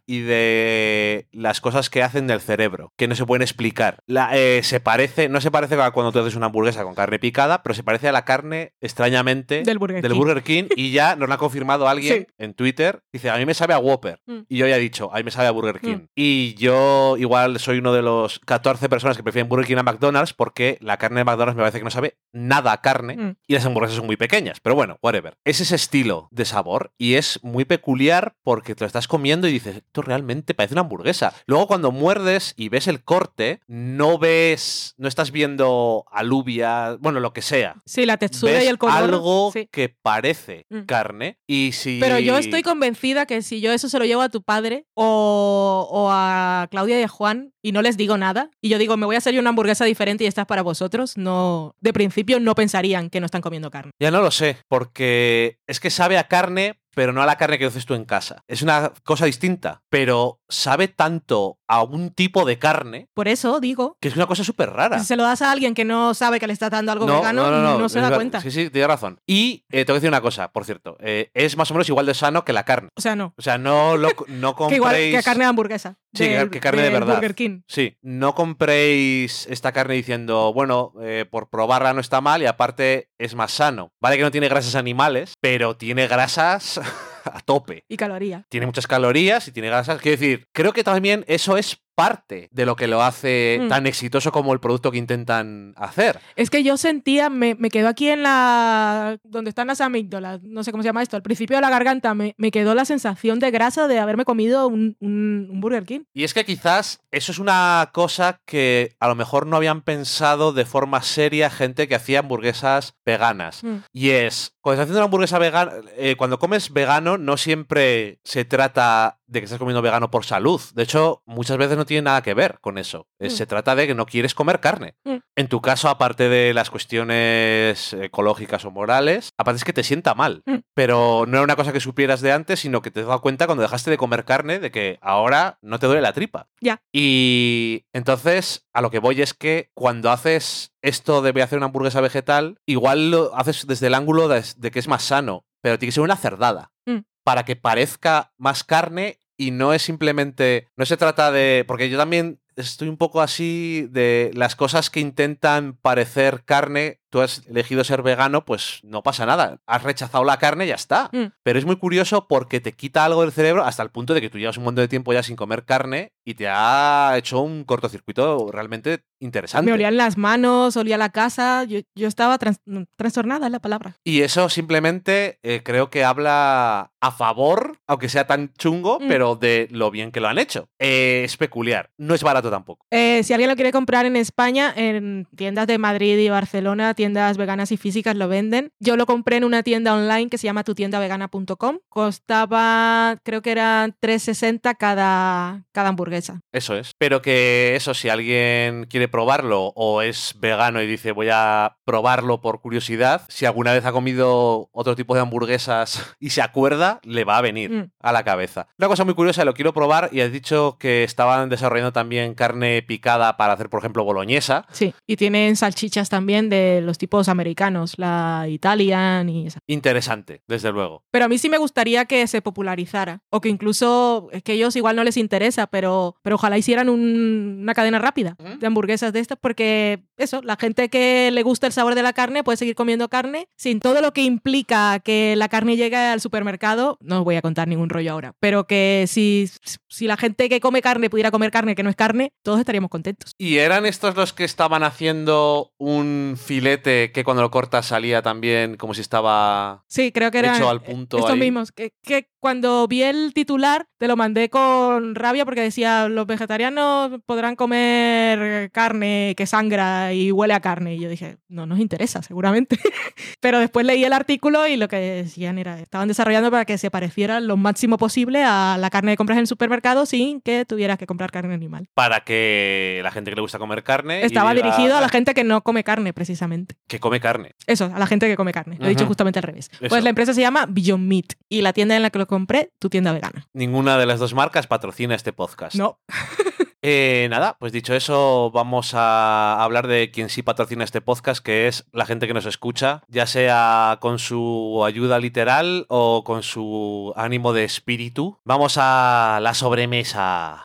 y de las cosas que hacen del cerebro, que no se pueden explicar. La- eh, se parece, no se parece a cuando tú haces una hamburguesa con carne picada, pero se parece a la carne extrañamente Del Burger del King. Burger King y ya nos lo ha confirmado alguien Sí. en Twitter. Dice, a mí me sabe a Whopper. Mm. Y yo ya he dicho, a mí me sabe a Burger King. Mm. Y yo igual soy uno de los 14 personas que prefieren Burger King a McDonald's porque la carne de McDonald's me parece que no sabe nada a carne Mm. y las hamburguesas son muy pequeñas. Pero bueno, whatever. Es ese estilo de sabor y es muy peculiar porque te lo estás comiendo y dices, esto realmente parece una hamburguesa. Luego cuando muerdes y ves el corte, no ves, no estás viendo alubia, bueno, lo que sea. Sí, la textura Ves y el color. algo sí. que parece Mm. carne y si... Pero yo estoy convencida que si yo eso se lo llevo a tu padre o, o a Claudia y a Juan y no les digo nada, y yo digo, me voy a hacer yo una hamburguesa diferente y esta es para vosotros, no, de principio no pensarían que no están comiendo carne. Ya no lo sé, porque es que sabe a carne, pero no a la carne que haces tú en casa. Es una cosa distinta, pero sabe tanto a un tipo de carne Por eso digo, que es una cosa súper rara. si se lo das a alguien que no sabe que le está dando algo vegano, no, se da cuenta. Sí, sí, tienes razón. Y eh, tengo que decir una cosa, por cierto. eh, es más o menos igual de sano que la carne. O sea, no. O sea, no, lo, no <laughs> Que igual compréis... que carne de hamburguesa. Sí, que- del- que carne de verdad. Burger King. Sí, no compréis esta carne diciendo, bueno, eh, por probarla no está mal y aparte es más sano. Vale que no tiene grasas animales, pero tiene grasas <laughs> <laughs> a tope. Y caloría. Tiene muchas calorías y tiene grasas. Quiero decir, creo que también eso es parte de lo que lo hace Mm. tan exitoso como el producto que intentan hacer. Es que yo sentía, me, me quedó aquí en la. donde están las amígdalas, no sé cómo se llama esto, al principio de la garganta, me, me quedó la sensación de grasa de haberme comido un, un- un Burger King. Y es que quizás eso es una cosa que a lo mejor no habían pensado de forma seria gente que hacía hamburguesas veganas. Mm. Y es, cuando estás haciendo una hamburguesa vegana, eh, cuando comes vegano no siempre se trata de que estás comiendo vegano por salud. De hecho, muchas veces no tiene nada que ver con eso. Eh, Mm. Se trata de que no quieres comer carne. Mm. En tu caso, aparte de las cuestiones ecológicas o morales, aparte es que te sienta mal. Mm. Pero no era una cosa que supieras de antes, sino que te dado cuenta cuando dejaste de comer carne de que ahora no te duele la tripa. Ya. Y entonces, a lo que voy es que cuando haces esto de voy a hacer una hamburguesa vegetal, igual lo haces desde el ángulo de, de que es más sano, pero tiene que ser una cerdada. Para que parezca más carne y no es simplemente. No se trata de. Porque yo también estoy un poco así de las cosas que intentan parecer carne tú has elegido ser vegano, pues no pasa nada. Has rechazado la carne y ya está. Mm. Pero es muy curioso porque te quita algo del cerebro hasta el punto de que tú llevas un montón de tiempo ya sin comer carne y te ha hecho un cortocircuito realmente interesante. Me olían las manos, olía la casa. Yo, yo estaba trans- trastornada, es la palabra. Y eso simplemente eh, creo que habla a favor, aunque sea tan chungo, Mm. pero de lo bien que lo han hecho. Eh, es peculiar. No es barato tampoco. Eh, si alguien lo quiere comprar en España, en tiendas de Madrid y Barcelona, tiendas veganas y físicas lo venden. Yo lo compré en una tienda online que se llama tutiendavegana.com. Costaba, creo que eran 3,60 cada, cada hamburguesa. Eso es. Pero que eso, si alguien quiere probarlo o es vegano y dice voy a probarlo por curiosidad, si alguna vez ha comido otro tipo de hamburguesas y se acuerda, le va a venir Mm. a la cabeza. Una cosa muy curiosa, lo quiero probar y has dicho que estaban desarrollando también carne picada para hacer, por ejemplo, boloñesa. Sí, y tienen salchichas también de los tipos americanos, la Italian y esa. Interesante, desde luego. Pero a mí sí me gustaría que se popularizara. O que incluso, es que ellos igual no les interesa, pero, pero ojalá hicieran un- una cadena rápida de hamburguesas de estas, porque eso, la gente que le gusta el sabor de la carne puede seguir comiendo carne sin todo lo que implica que la carne llegue al supermercado. No os voy a contar ningún rollo ahora, pero que si, si la gente que come carne pudiera comer carne que no es carne, todos estaríamos contentos. ¿Y eran estos los que estaban haciendo un filete que cuando lo cortas salía también como si estaba Sí, creo que eran hecho al punto estos ahí? mismos. Que, que cuando vi el titular, te lo mandé con rabia porque decía, los vegetarianos podrán comer carne que sangra y huele a carne. Y yo dije, no nos interesa, seguramente. <laughs> Pero después leí el artículo y lo que decían era, estaban desarrollando para que se pareciera lo máximo posible a la carne que compras en el supermercado sin que tuvieras que comprar carne animal. Para que la gente que le gusta comer carne. y Estaba diga, dirigido a la "Ah, gente que no come carne, precisamente. Que come carne. Eso, a la gente que come carne. Lo he dicho justamente al revés. Eso. Pues la empresa se llama Beyond Meat y la tienda en la que lo compré, tu tienda vegana. Ninguna de las dos marcas patrocina este podcast. No. <laughs> Eh, nada, pues dicho eso, vamos a hablar de quien sí patrocina este podcast, que es la gente que nos escucha, ya sea con su ayuda literal o con su ánimo de espíritu. Vamos a la sobremesa.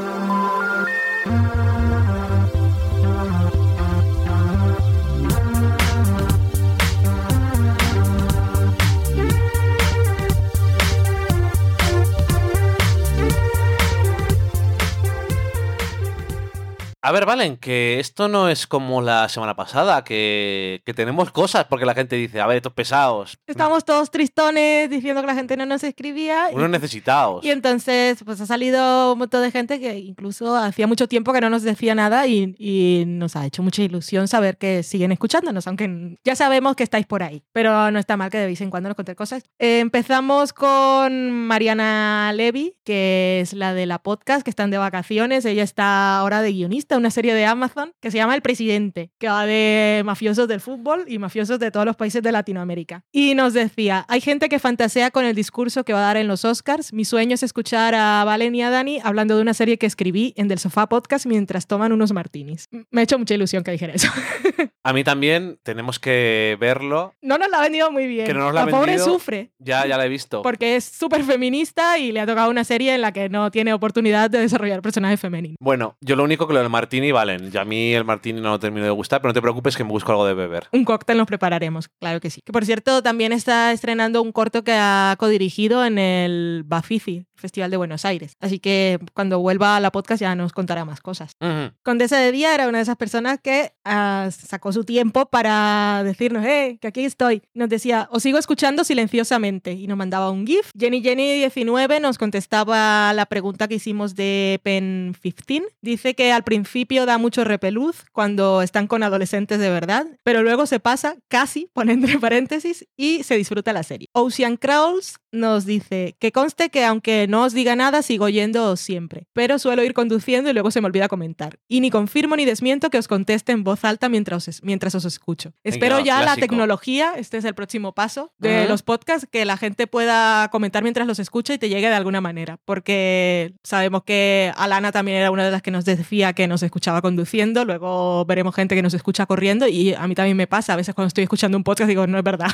A ver, Valen, que esto no es como la semana pasada, que, que tenemos cosas porque la gente dice, a ver, estos pesados, Estábamos todos tristones diciendo que la gente no nos escribía. y- unos necesitados. Y entonces, pues ha salido un montón de gente que incluso hacía mucho tiempo que no nos decía nada y, y nos ha hecho mucha ilusión saber que siguen escuchándonos, aunque ya sabemos que estáis por ahí, pero no está mal que de vez en cuando nos contéis cosas. Eh, empezamos con Mariana Levy, que es la de la podcast, que están de vacaciones. Ella está ahora de guionista, una serie de Amazon que se llama El Presidente, que va de mafiosos del fútbol y mafiosos de todos los países de Latinoamérica. Y nos decía, hay gente que fantasea con el discurso que va a dar en los Oscars. Mi sueño es escuchar a Valen y a Dani hablando de una serie que escribí en Del Sofá Podcast mientras toman unos martinis. Me ha hecho mucha ilusión que dijera eso. <laughs> A mí también tenemos que verlo. No nos la ha vendido muy bien. Que no nos la ha pobre vendido. sufre. Ya, ya la he visto. Porque es súper feminista y le ha tocado una serie en la que no tiene oportunidad de desarrollar personajes femeninos. Bueno, yo lo único que lo del martini valen. Y a mí el martini no termino de gustar, pero no te preocupes que me busco algo de beber. Un cóctel nos prepararemos, claro que sí. Que por cierto, también está estrenando un corto que ha codirigido en el Bafifi, Festival de Buenos Aires. Así que cuando vuelva a la podcast ya nos contará más cosas. Ujú. Condesa de Día era una de esas personas que ah, sacó su tiempo para decirnos, eh, que aquí estoy. Nos decía, os sigo escuchando silenciosamente y nos mandaba un GIF. Jenny Jenny 19 nos contestaba la pregunta que hicimos de Pen 15. Dice que al principio da mucho repeluz cuando están con adolescentes de verdad, pero luego se pasa casi, pone entre paréntesis, y se disfruta la serie. Ocean Crawls nos dice que conste que aunque no os diga nada, sigo yendo siempre, pero suelo ir conduciendo y luego se me olvida comentar. Y ni confirmo ni desmiento que os conteste en voz alta mientras os, mientras os escucho. Espero ya la tecnología, este es el próximo paso de los podcasts, que la gente pueda comentar mientras los escucha y te llegue de alguna manera, porque sabemos que Alana también era una de las que nos decía que nos escuchaba conduciendo, luego veremos gente que nos escucha corriendo y a mí también me pasa, a veces cuando estoy escuchando un podcast digo, no es verdad.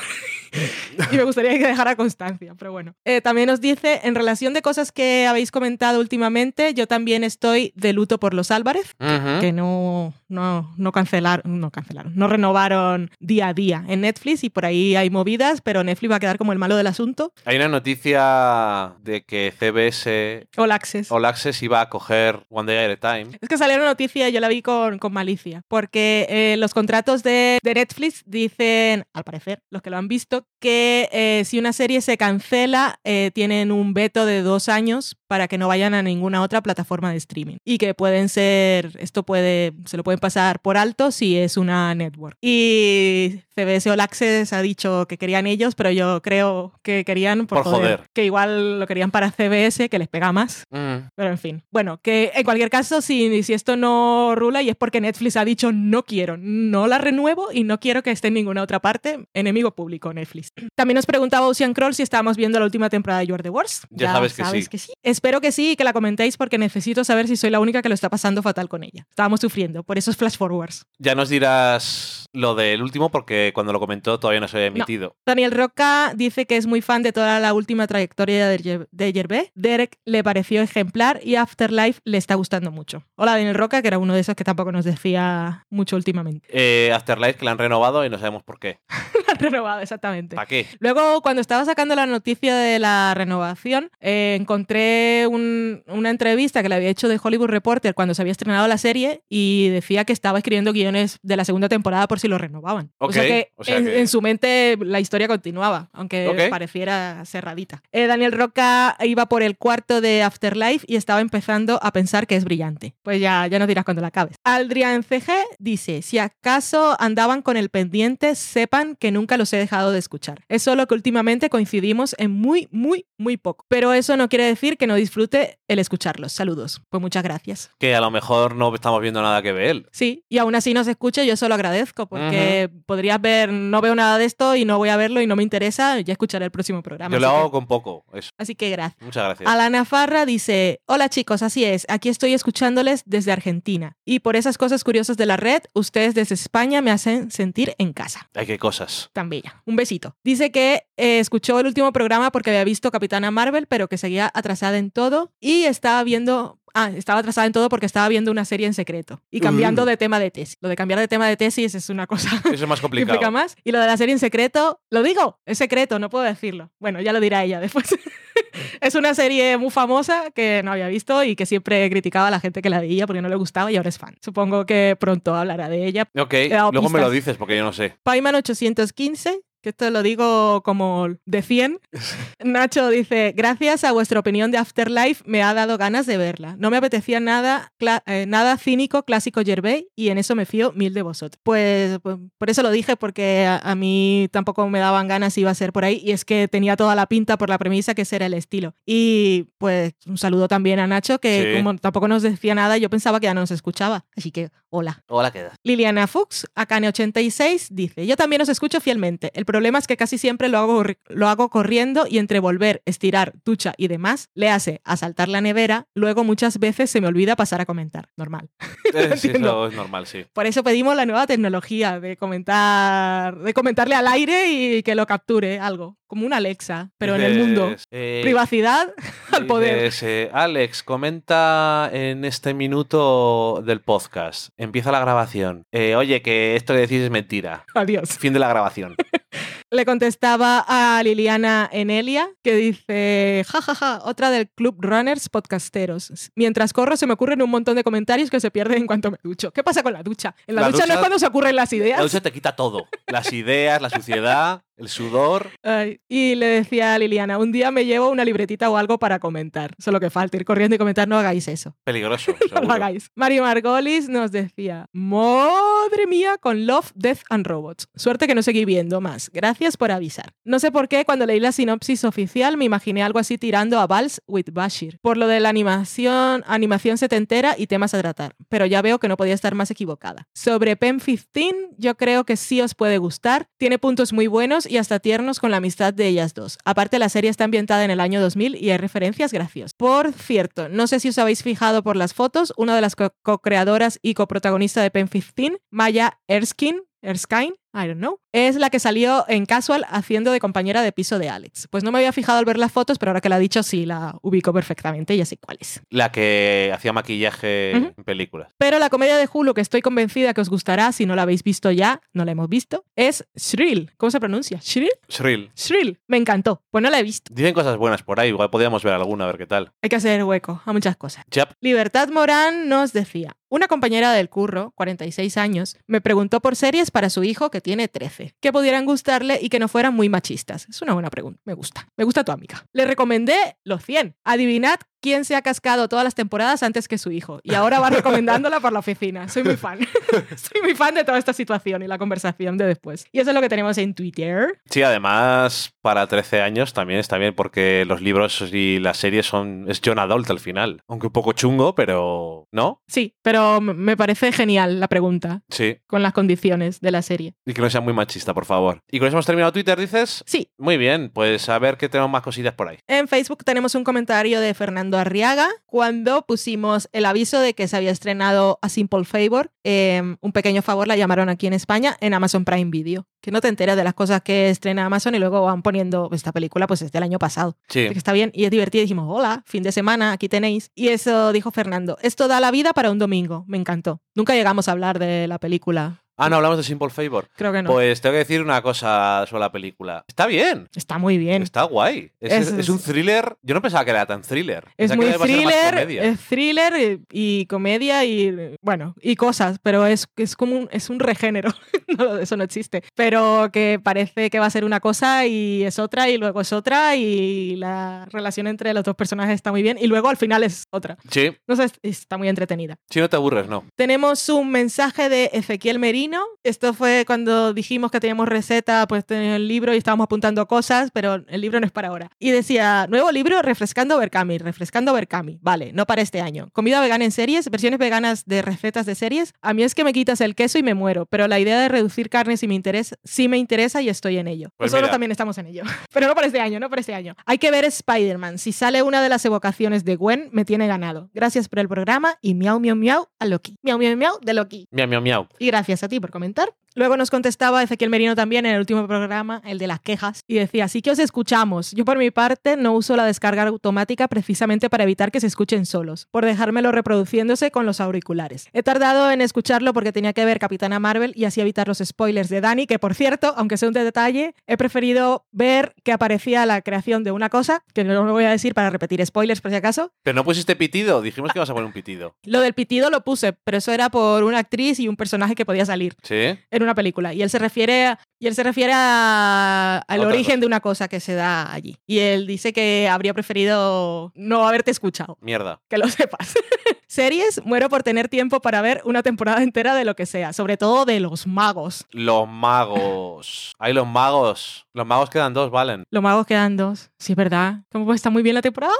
<laughs> y me gustaría que dejara constancia, pero bueno. Eh, también nos dice, en relación de cosas que habéis comentado últimamente, yo también estoy de luto por los Álvarez, Ujú. que no, no, no cancelaron, no cancelaron, no renovaron día a día en Netflix y por ahí hay movidas, pero Netflix va a quedar como el malo del asunto. Hay una noticia de que CBS All Access. All Access iba a coger One Day at a Time. Es que salió una noticia y yo la vi con, con malicia, porque eh, los contratos de, de Netflix dicen, al parecer, los que lo han visto, que eh, si una serie se cancela, eh, tienen un veto de dos años para que no vayan a ninguna otra plataforma de streaming. Y que pueden ser, esto puede, se lo pueden pasar por alto si es una network. Y CBS All Access ha dicho que querían ellos, pero yo creo que querían por, Por joder. Que igual lo querían para CBS, que les pega más. Mm. Pero en fin, bueno, que en cualquier caso, si, si esto no rula y es porque Netflix ha dicho no quiero, no la renuevo y no quiero que esté en ninguna otra parte, enemigo público Netflix. También nos preguntaba Ocean Crawl si estábamos viendo la última temporada de You Are the Worst. Ya sabes que sí. Espero que sí y que la comentéis porque necesito saber si soy la única que lo está pasando fatal con ella. Estábamos sufriendo por esos flash forwards. Ya nos dirás lo del último porque cuando lo comentó todavía no se había emitido. Daniel Roca dice que es muy fan de toda la última trayectoria de, de. Derek le pareció ejemplar y Afterlife le está gustando mucho. Hola Daniel Roca, que era uno de esos que tampoco nos decía mucho últimamente. Eh, Afterlife que la han renovado y no sabemos por qué. <laughs> La han renovado, exactamente. ¿Para qué? Luego, cuando estaba sacando la noticia de la renovación, eh, encontré un- una entrevista que le había hecho de Hollywood Reporter cuando se había estrenado la serie y decía que estaba escribiendo guiones de la segunda temporada por si lo renovaban. o sea Ok, que, o sea en, que- en su mente la historia continuaba, aunque pareciera cerradita. Eh, Daniel Roca iba por el cuarto de Afterlife y estaba empezando a pensar que es brillante. Pues ya, ya nos dirás cuando la acabes. Aldrian CG dice, si acaso andaban con el pendiente, sepan que nunca los he dejado de escuchar. Es solo que últimamente coincidimos en muy, muy, muy poco. Pero eso no quiere decir que no disfrute el escucharlos. Saludos. Pues muchas gracias. Que a lo mejor no estamos viendo nada que ver. Sí, y aún así nos escucha, yo eso lo agradezco, porque podrías ver, no veo nada de esto y no voy a verlo y no me interesa, ya escucharé el próximo programa. Yo lo que- hago con poco. Eso. Así que gracias. Muchas gracias. Alana Farra dice, hola chicos, así es, aquí estoy escuchándoles desde Argentina. Y por esas cosas curiosas de la red, ustedes desde España me hacen sentir en casa. Ay, qué cosas. Tan bella. Un besito. Dice que eh, escuchó el último programa porque había visto Capitana Marvel, pero que seguía atrasada en todo y estaba viendo... Ah, estaba atrasada en todo porque estaba viendo una serie en secreto y cambiando Uh. de tema de tesis. Lo de cambiar de tema de tesis es una cosa <laughs> Eso es más que complicado. implica más. Y lo de la serie en secreto, lo digo, es secreto, no puedo decirlo. Bueno, ya lo dirá ella después. <laughs> es una serie muy famosa que no había visto y que siempre criticaba a la gente que la veía porque no le gustaba y ahora es fan. Supongo que pronto hablará de ella. Ok, luego me lo pistas. dices porque yo no sé. Paiman 815, esto lo digo como de 100. <laughs> Nacho dice, gracias a vuestra opinión de Afterlife me ha dado ganas de verla. No me apetecía nada, eh, nada cínico, clásico Yerbey y en eso me fío mil de vosotros. Pues, pues, por eso lo dije, porque a, a mí tampoco me daban ganas si iba a ser por ahí y es que tenía toda la pinta por la premisa que ese era el estilo. Y pues un saludo también a Nacho, que Sí. como tampoco nos decía nada, yo pensaba que ya no nos escuchaba. Así que, hola. Hola, queda. Liliana Fuchs, Akane86, dice: Yo también os escucho fielmente. El problema es que casi siempre lo hago, lo hago corriendo y entre volver, estirar, ducha y demás, le hace a saltar la nevera. Luego muchas veces se me olvida pasar a comentar. Normal. <laughs> Eh, sí, eso es normal, sí. Por eso pedimos la nueva tecnología de comentar, de comentarle al aire y que lo capture algo. Como una Alexa, pero en el mundo. Eh, Privacidad al poder. eh, Alex, comenta en este minuto del podcast. Empieza la grabación. Oye, que esto que decís es mentira. Adiós. Fin de la grabación. <laughs> Le contestaba a Liliana Enelia, que dice, jajaja, otra del Club Runners podcasteros. Mientras corro se me ocurren un montón de comentarios que se pierden en cuanto me ducho. ¿Qué pasa con la ducha? En la, La ducha, no ducha- es cuando se ocurren las ideas. La ducha te quita todo. Las ideas, la suciedad, el sudor. Ay, y le decía a Liliana, un día me llevo una libretita o algo para comentar. Solo que falta ir corriendo y comentar, no hagáis eso. <laughs> Peligroso. <laughs> No lo hagáis. Mario Margolis nos decía, madre mía, con Love, Death and Robots. Suerte que no seguí viendo más. Gracias por avisar. No sé por qué cuando leí la sinopsis oficial me imaginé algo así tirando a Vals with Bashir. Por lo de la animación, animación setentera y temas a tratar. Pero ya veo que no podía estar más equivocada. Sobre Pen 15, yo creo que sí os puede gustar. Tiene puntos muy buenos y hasta tiernos con la amistad de ellas dos. Aparte, la serie está ambientada en el año 2000 y hay referencias graciosas. Por cierto, no sé si os habéis fijado por las fotos, una de las co- co-creadoras y coprotagonista de Pen 15, Maya Erskine, Erskine, I don't know, es la que salió en Casual haciendo de compañera de piso de Alex. Pues no me había fijado al ver las fotos, pero ahora que la ha dicho sí la ubico perfectamente, ya sé cuál es. La que hacía maquillaje en películas. Pero la comedia de Hulu que estoy convencida que os gustará, si no la habéis visto ya, no la hemos visto, es Shrill. ¿Cómo se pronuncia? ¿Shrill? Shrill. Shrill. Me encantó. Pues no la he visto. Dicen cosas buenas por ahí, igual podríamos ver alguna, a ver qué tal. Hay que hacer hueco a muchas cosas. Yep. Libertad Morán nos decía, una compañera del curro, 46 años, me preguntó por series para su hijo que tiene 13, que pudieran gustarle y que no fueran muy machistas. Es una buena pregunta, me gusta. Me gusta tu amiga. Le recomendé los 100. Adivinad quién se ha cascado todas las temporadas antes que su hijo y ahora va <laughs> recomendándola por la oficina. Soy muy fan. <laughs> Soy muy fan de toda esta situación y la conversación de después. Y eso es lo que tenemos en Twitter. Sí, además, para 13 años también está bien porque los libros y las series son. Es John Adult al final. Aunque un poco chungo, pero. ¿No? Sí, pero me parece genial la pregunta Sí. con las condiciones de la serie. Y que no sea muy machista, por favor. Y con eso hemos terminado Twitter, dices. Sí, Muy bien, pues a ver qué tenemos más cosillas por ahí. En Facebook tenemos un comentario de Fernando Arriaga cuando pusimos el aviso de que se había estrenado A Simple Favor, eh, un pequeño favor la llamaron aquí en España, en Amazon Prime Video. Que no te enteras de las cosas que estrena Amazon y luego van poniendo esta película, pues es del año pasado. Sí. Que está bien y es divertido. Y dijimos, hola, fin de semana, aquí tenéis. Y eso dijo Fernando, esto da la vida para un domingo. Me encantó. Nunca llegamos a hablar de la película. Ah, no, hablamos de Simple Favor. Creo que no. Pues tengo que decir una cosa sobre la película. Está bien. está muy bien. Está guay. Es, Es- es un thriller. Yo no pensaba que era tan thriller. Es Pensaba muy que thriller, comedia. es thriller y, y comedia y bueno, y cosas, pero es, es como un, es un regénero. <laughs> No, eso no existe. Pero que parece que va a ser una cosa y es otra y luego es otra y la relación entre los dos personajes está muy bien y luego al final es otra. Sí, No sé, es- está muy entretenida. si no te aburres, no. Tenemos un mensaje de Ezequiel Merino. Esto fue cuando dijimos que teníamos receta, pues tenía el libro y estábamos apuntando cosas, pero el libro no es para ahora. Y decía, nuevo libro, Refrescando Berkami, Refrescando Berkami. Vale, no para este año. Comida vegana en series, versiones veganas de recetas de series. A mí es que me quitas el queso y me muero, pero la idea de reducir carne sí me interesa, sí me interesa y estoy en ello. Pues Nosotros mira. también estamos en ello. <laughs> Pero no para este año, no para este año. Hay que ver Spider-Man. Si sale una de las evocaciones de Gwen, me tiene ganado. Gracias por el programa y miau, miau, miau a Loki. Miau, miau, miau de Loki. Miau, miau, miau. Y gracias a ti por comentar. Luego nos contestaba Ezequiel Merino también en el último programa, el de las quejas, y decía, sí que os escuchamos. Yo por mi parte no uso la descarga automática precisamente para evitar que se escuchen solos, por dejármelo reproduciéndose con los auriculares. He tardado en escucharlo porque tenía que ver Capitana Marvel y así evitar los spoilers de Dani, que por cierto, aunque sea un detalle, he preferido ver que aparecía la creación de una cosa, que no lo voy a decir para repetir spoilers por si acaso. Pero no pusiste pitido. Dijimos que ibas a poner un pitido. Lo del pitido lo puse, pero eso era por una actriz y un personaje que podía salir ¿Sí? Una película y él se refiere a, y él se refiere a- al Otra origen cosa. de una cosa que se da allí y él dice que habría preferido no haberte escuchado Mierda. que lo sepas <laughs> series muero por tener tiempo para ver una temporada entera de lo que sea sobre todo de los magos Los magos. Hay los magos. Los magos quedan dos, valen. los magos quedan dos sí es verdad cómo está muy bien la temporada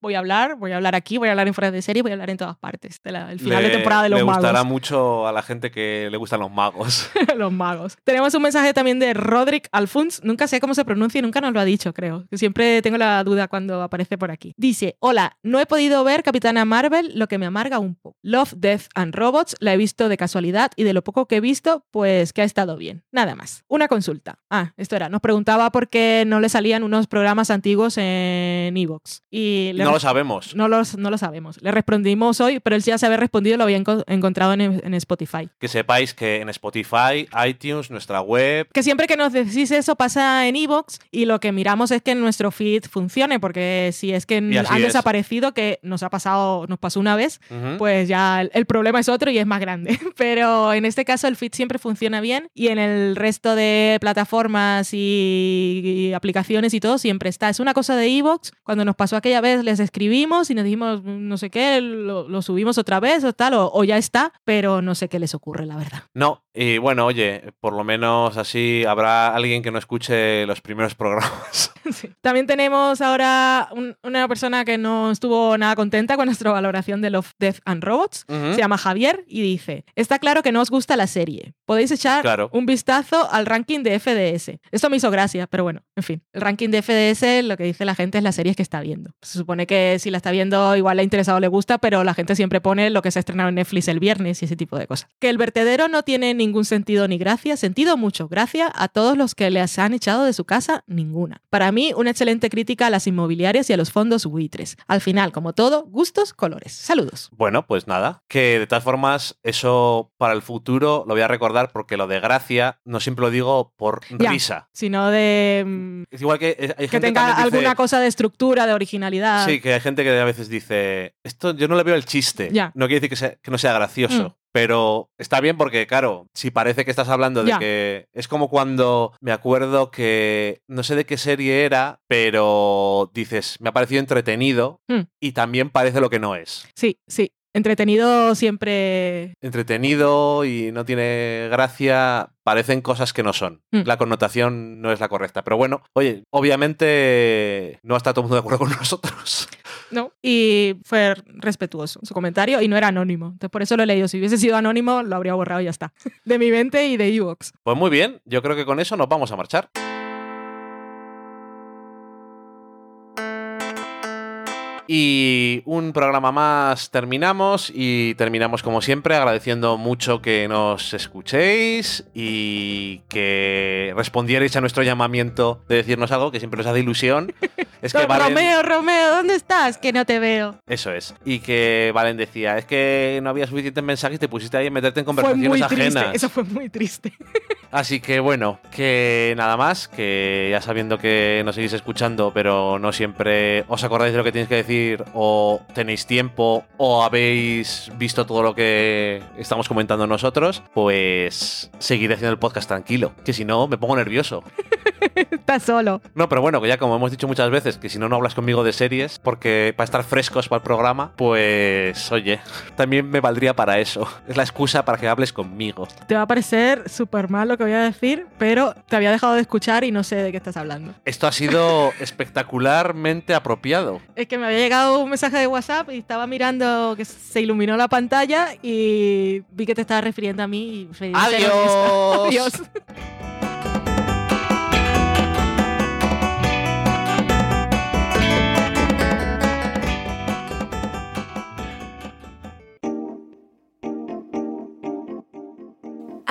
voy a hablar voy a hablar aquí voy a hablar en fuera de serie voy a hablar en todas partes el final de Le- temporada de los le magos gustará mucho a la gente que le gustan los magos. <laughs> los magos. Tenemos un mensaje también de Roderick Alfons. Nunca sé cómo se pronuncia y nunca nos lo ha dicho, creo. Siempre tengo la duda cuando aparece por aquí. Dice, hola, no he podido ver Capitana Marvel, lo que me amarga un poco. Love, Death and Robots la he visto de casualidad y de lo poco que he visto, pues que ha estado bien. Nada más. Una consulta. Ah, esto era. Nos preguntaba por qué no le salían unos programas antiguos en Evox. Y No lo sabemos. no, los, no lo sabemos. Le respondimos hoy, pero él ya se había respondido, lo había enco- encontrado en, en Spotify. Que sepáis que en Spotify, iTunes, nuestra web. Que siempre que nos decís eso pasa en Evox y lo que miramos es que nuestro feed funcione, porque si es que han es. desaparecido, que nos ha pasado, nos pasó una vez, Pues ya el, problema es otro y es más grande. <laughs> Pero en este caso el feed siempre funciona bien y en el resto de plataformas y, y aplicaciones y todo siempre está. Es una cosa de Evox. Cuando nos pasó aquella vez les escribimos y nos dijimos no sé qué, lo, lo subimos otra vez o tal, o, o ya está, pero no sé qué les ocurre, la verdad. No, y bueno, oye, por lo menos así habrá alguien que no escuche los primeros programas. <laughs> <laughs> Sí. También tenemos ahora un- una persona que no estuvo nada contenta con nuestra valoración de Love, Death and Robots. Se llama Javier y dice, está claro que no os gusta la serie, podéis echar Claro. un vistazo al ranking de FDS. Esto me hizo gracia, pero bueno, en fin. El ranking de FDS, lo que dice la gente es las series que está viendo. Se supone que si la está viendo, igual le ha interesado o le gusta, pero la gente siempre pone lo que se ha estrenado en Netflix el viernes y ese tipo de cosas. Que el vertedero no tiene ningún sentido ni gracia, sentido mucho. Gracias a todos los que les han echado de su casa, ninguna. Para mí, una excelente crítica a las inmobiliarias y a los fondos buitres. Al final, como todo, gustos, colores. Saludos. Bueno, pues nada, que de todas formas eso para el futuro lo voy a recordar porque lo de gracia no siempre lo digo por Ya. risa. Sino de mm, Es igual que eh, hay que gente tenga también dice- alguna cosa de estructura, de originalidad. Sí, que hay gente que a veces dice, esto yo no le veo el chiste. Ya. No quiere decir que, sea- que no sea gracioso. Mm. Pero está bien porque, claro, si parece que estás hablando de Ya. que... Es como cuando me acuerdo que... No sé de qué serie era, pero dices, me ha parecido entretenido Mm. y también parece lo que no es. Sí, sí. Entretenido siempre. Entretenido y no tiene gracia, parecen cosas que no son. Mm. La connotación no es la correcta. Pero bueno, oye, obviamente no está todo el mundo de acuerdo con <laughs> nosotros. ¿no? Y fue respetuoso su comentario y no era anónimo. Entonces, por eso lo he leído. Si hubiese sido anónimo, lo habría borrado y ya está. <laughs> De mi mente y de Evox. Pues muy bien, yo creo que con eso nos vamos a marchar. Y un programa más terminamos y terminamos como siempre agradeciendo mucho que nos escuchéis y que respondierais a nuestro llamamiento de decirnos algo que siempre nos hace ilusión. <laughs> Es que Valen- Romeo, Romeo, ¿dónde estás? Que no te veo. Eso es. Y que Valen decía, es que no había suficientes mensajes y te pusiste ahí a meterte en Fue conversaciones muy ajenas. triste. Eso fue muy triste. <laughs> Así que bueno, que nada más, que ya sabiendo que nos seguís escuchando, pero no siempre os acordáis de lo que tenéis que decir, o tenéis tiempo, o habéis visto todo lo que estamos comentando nosotros, pues seguiré haciendo el podcast tranquilo, que si no me pongo nervioso. <laughs> <laughs> Estás solo. No, pero bueno, que ya como hemos dicho muchas veces, que si no, no hablas conmigo de series, porque para estar frescos para el programa, pues oye, <laughs> también me valdría para eso. Es la excusa para que hables conmigo. Te va a parecer súper mal lo que voy a decir, pero te había dejado de escuchar y no sé de qué estás hablando. Esto ha sido <laughs> espectacularmente apropiado. Es que me había llegado un mensaje de WhatsApp y estaba mirando que se iluminó la pantalla y vi que te estabas refiriendo a mí. Y. ¡Adiós! Adiós.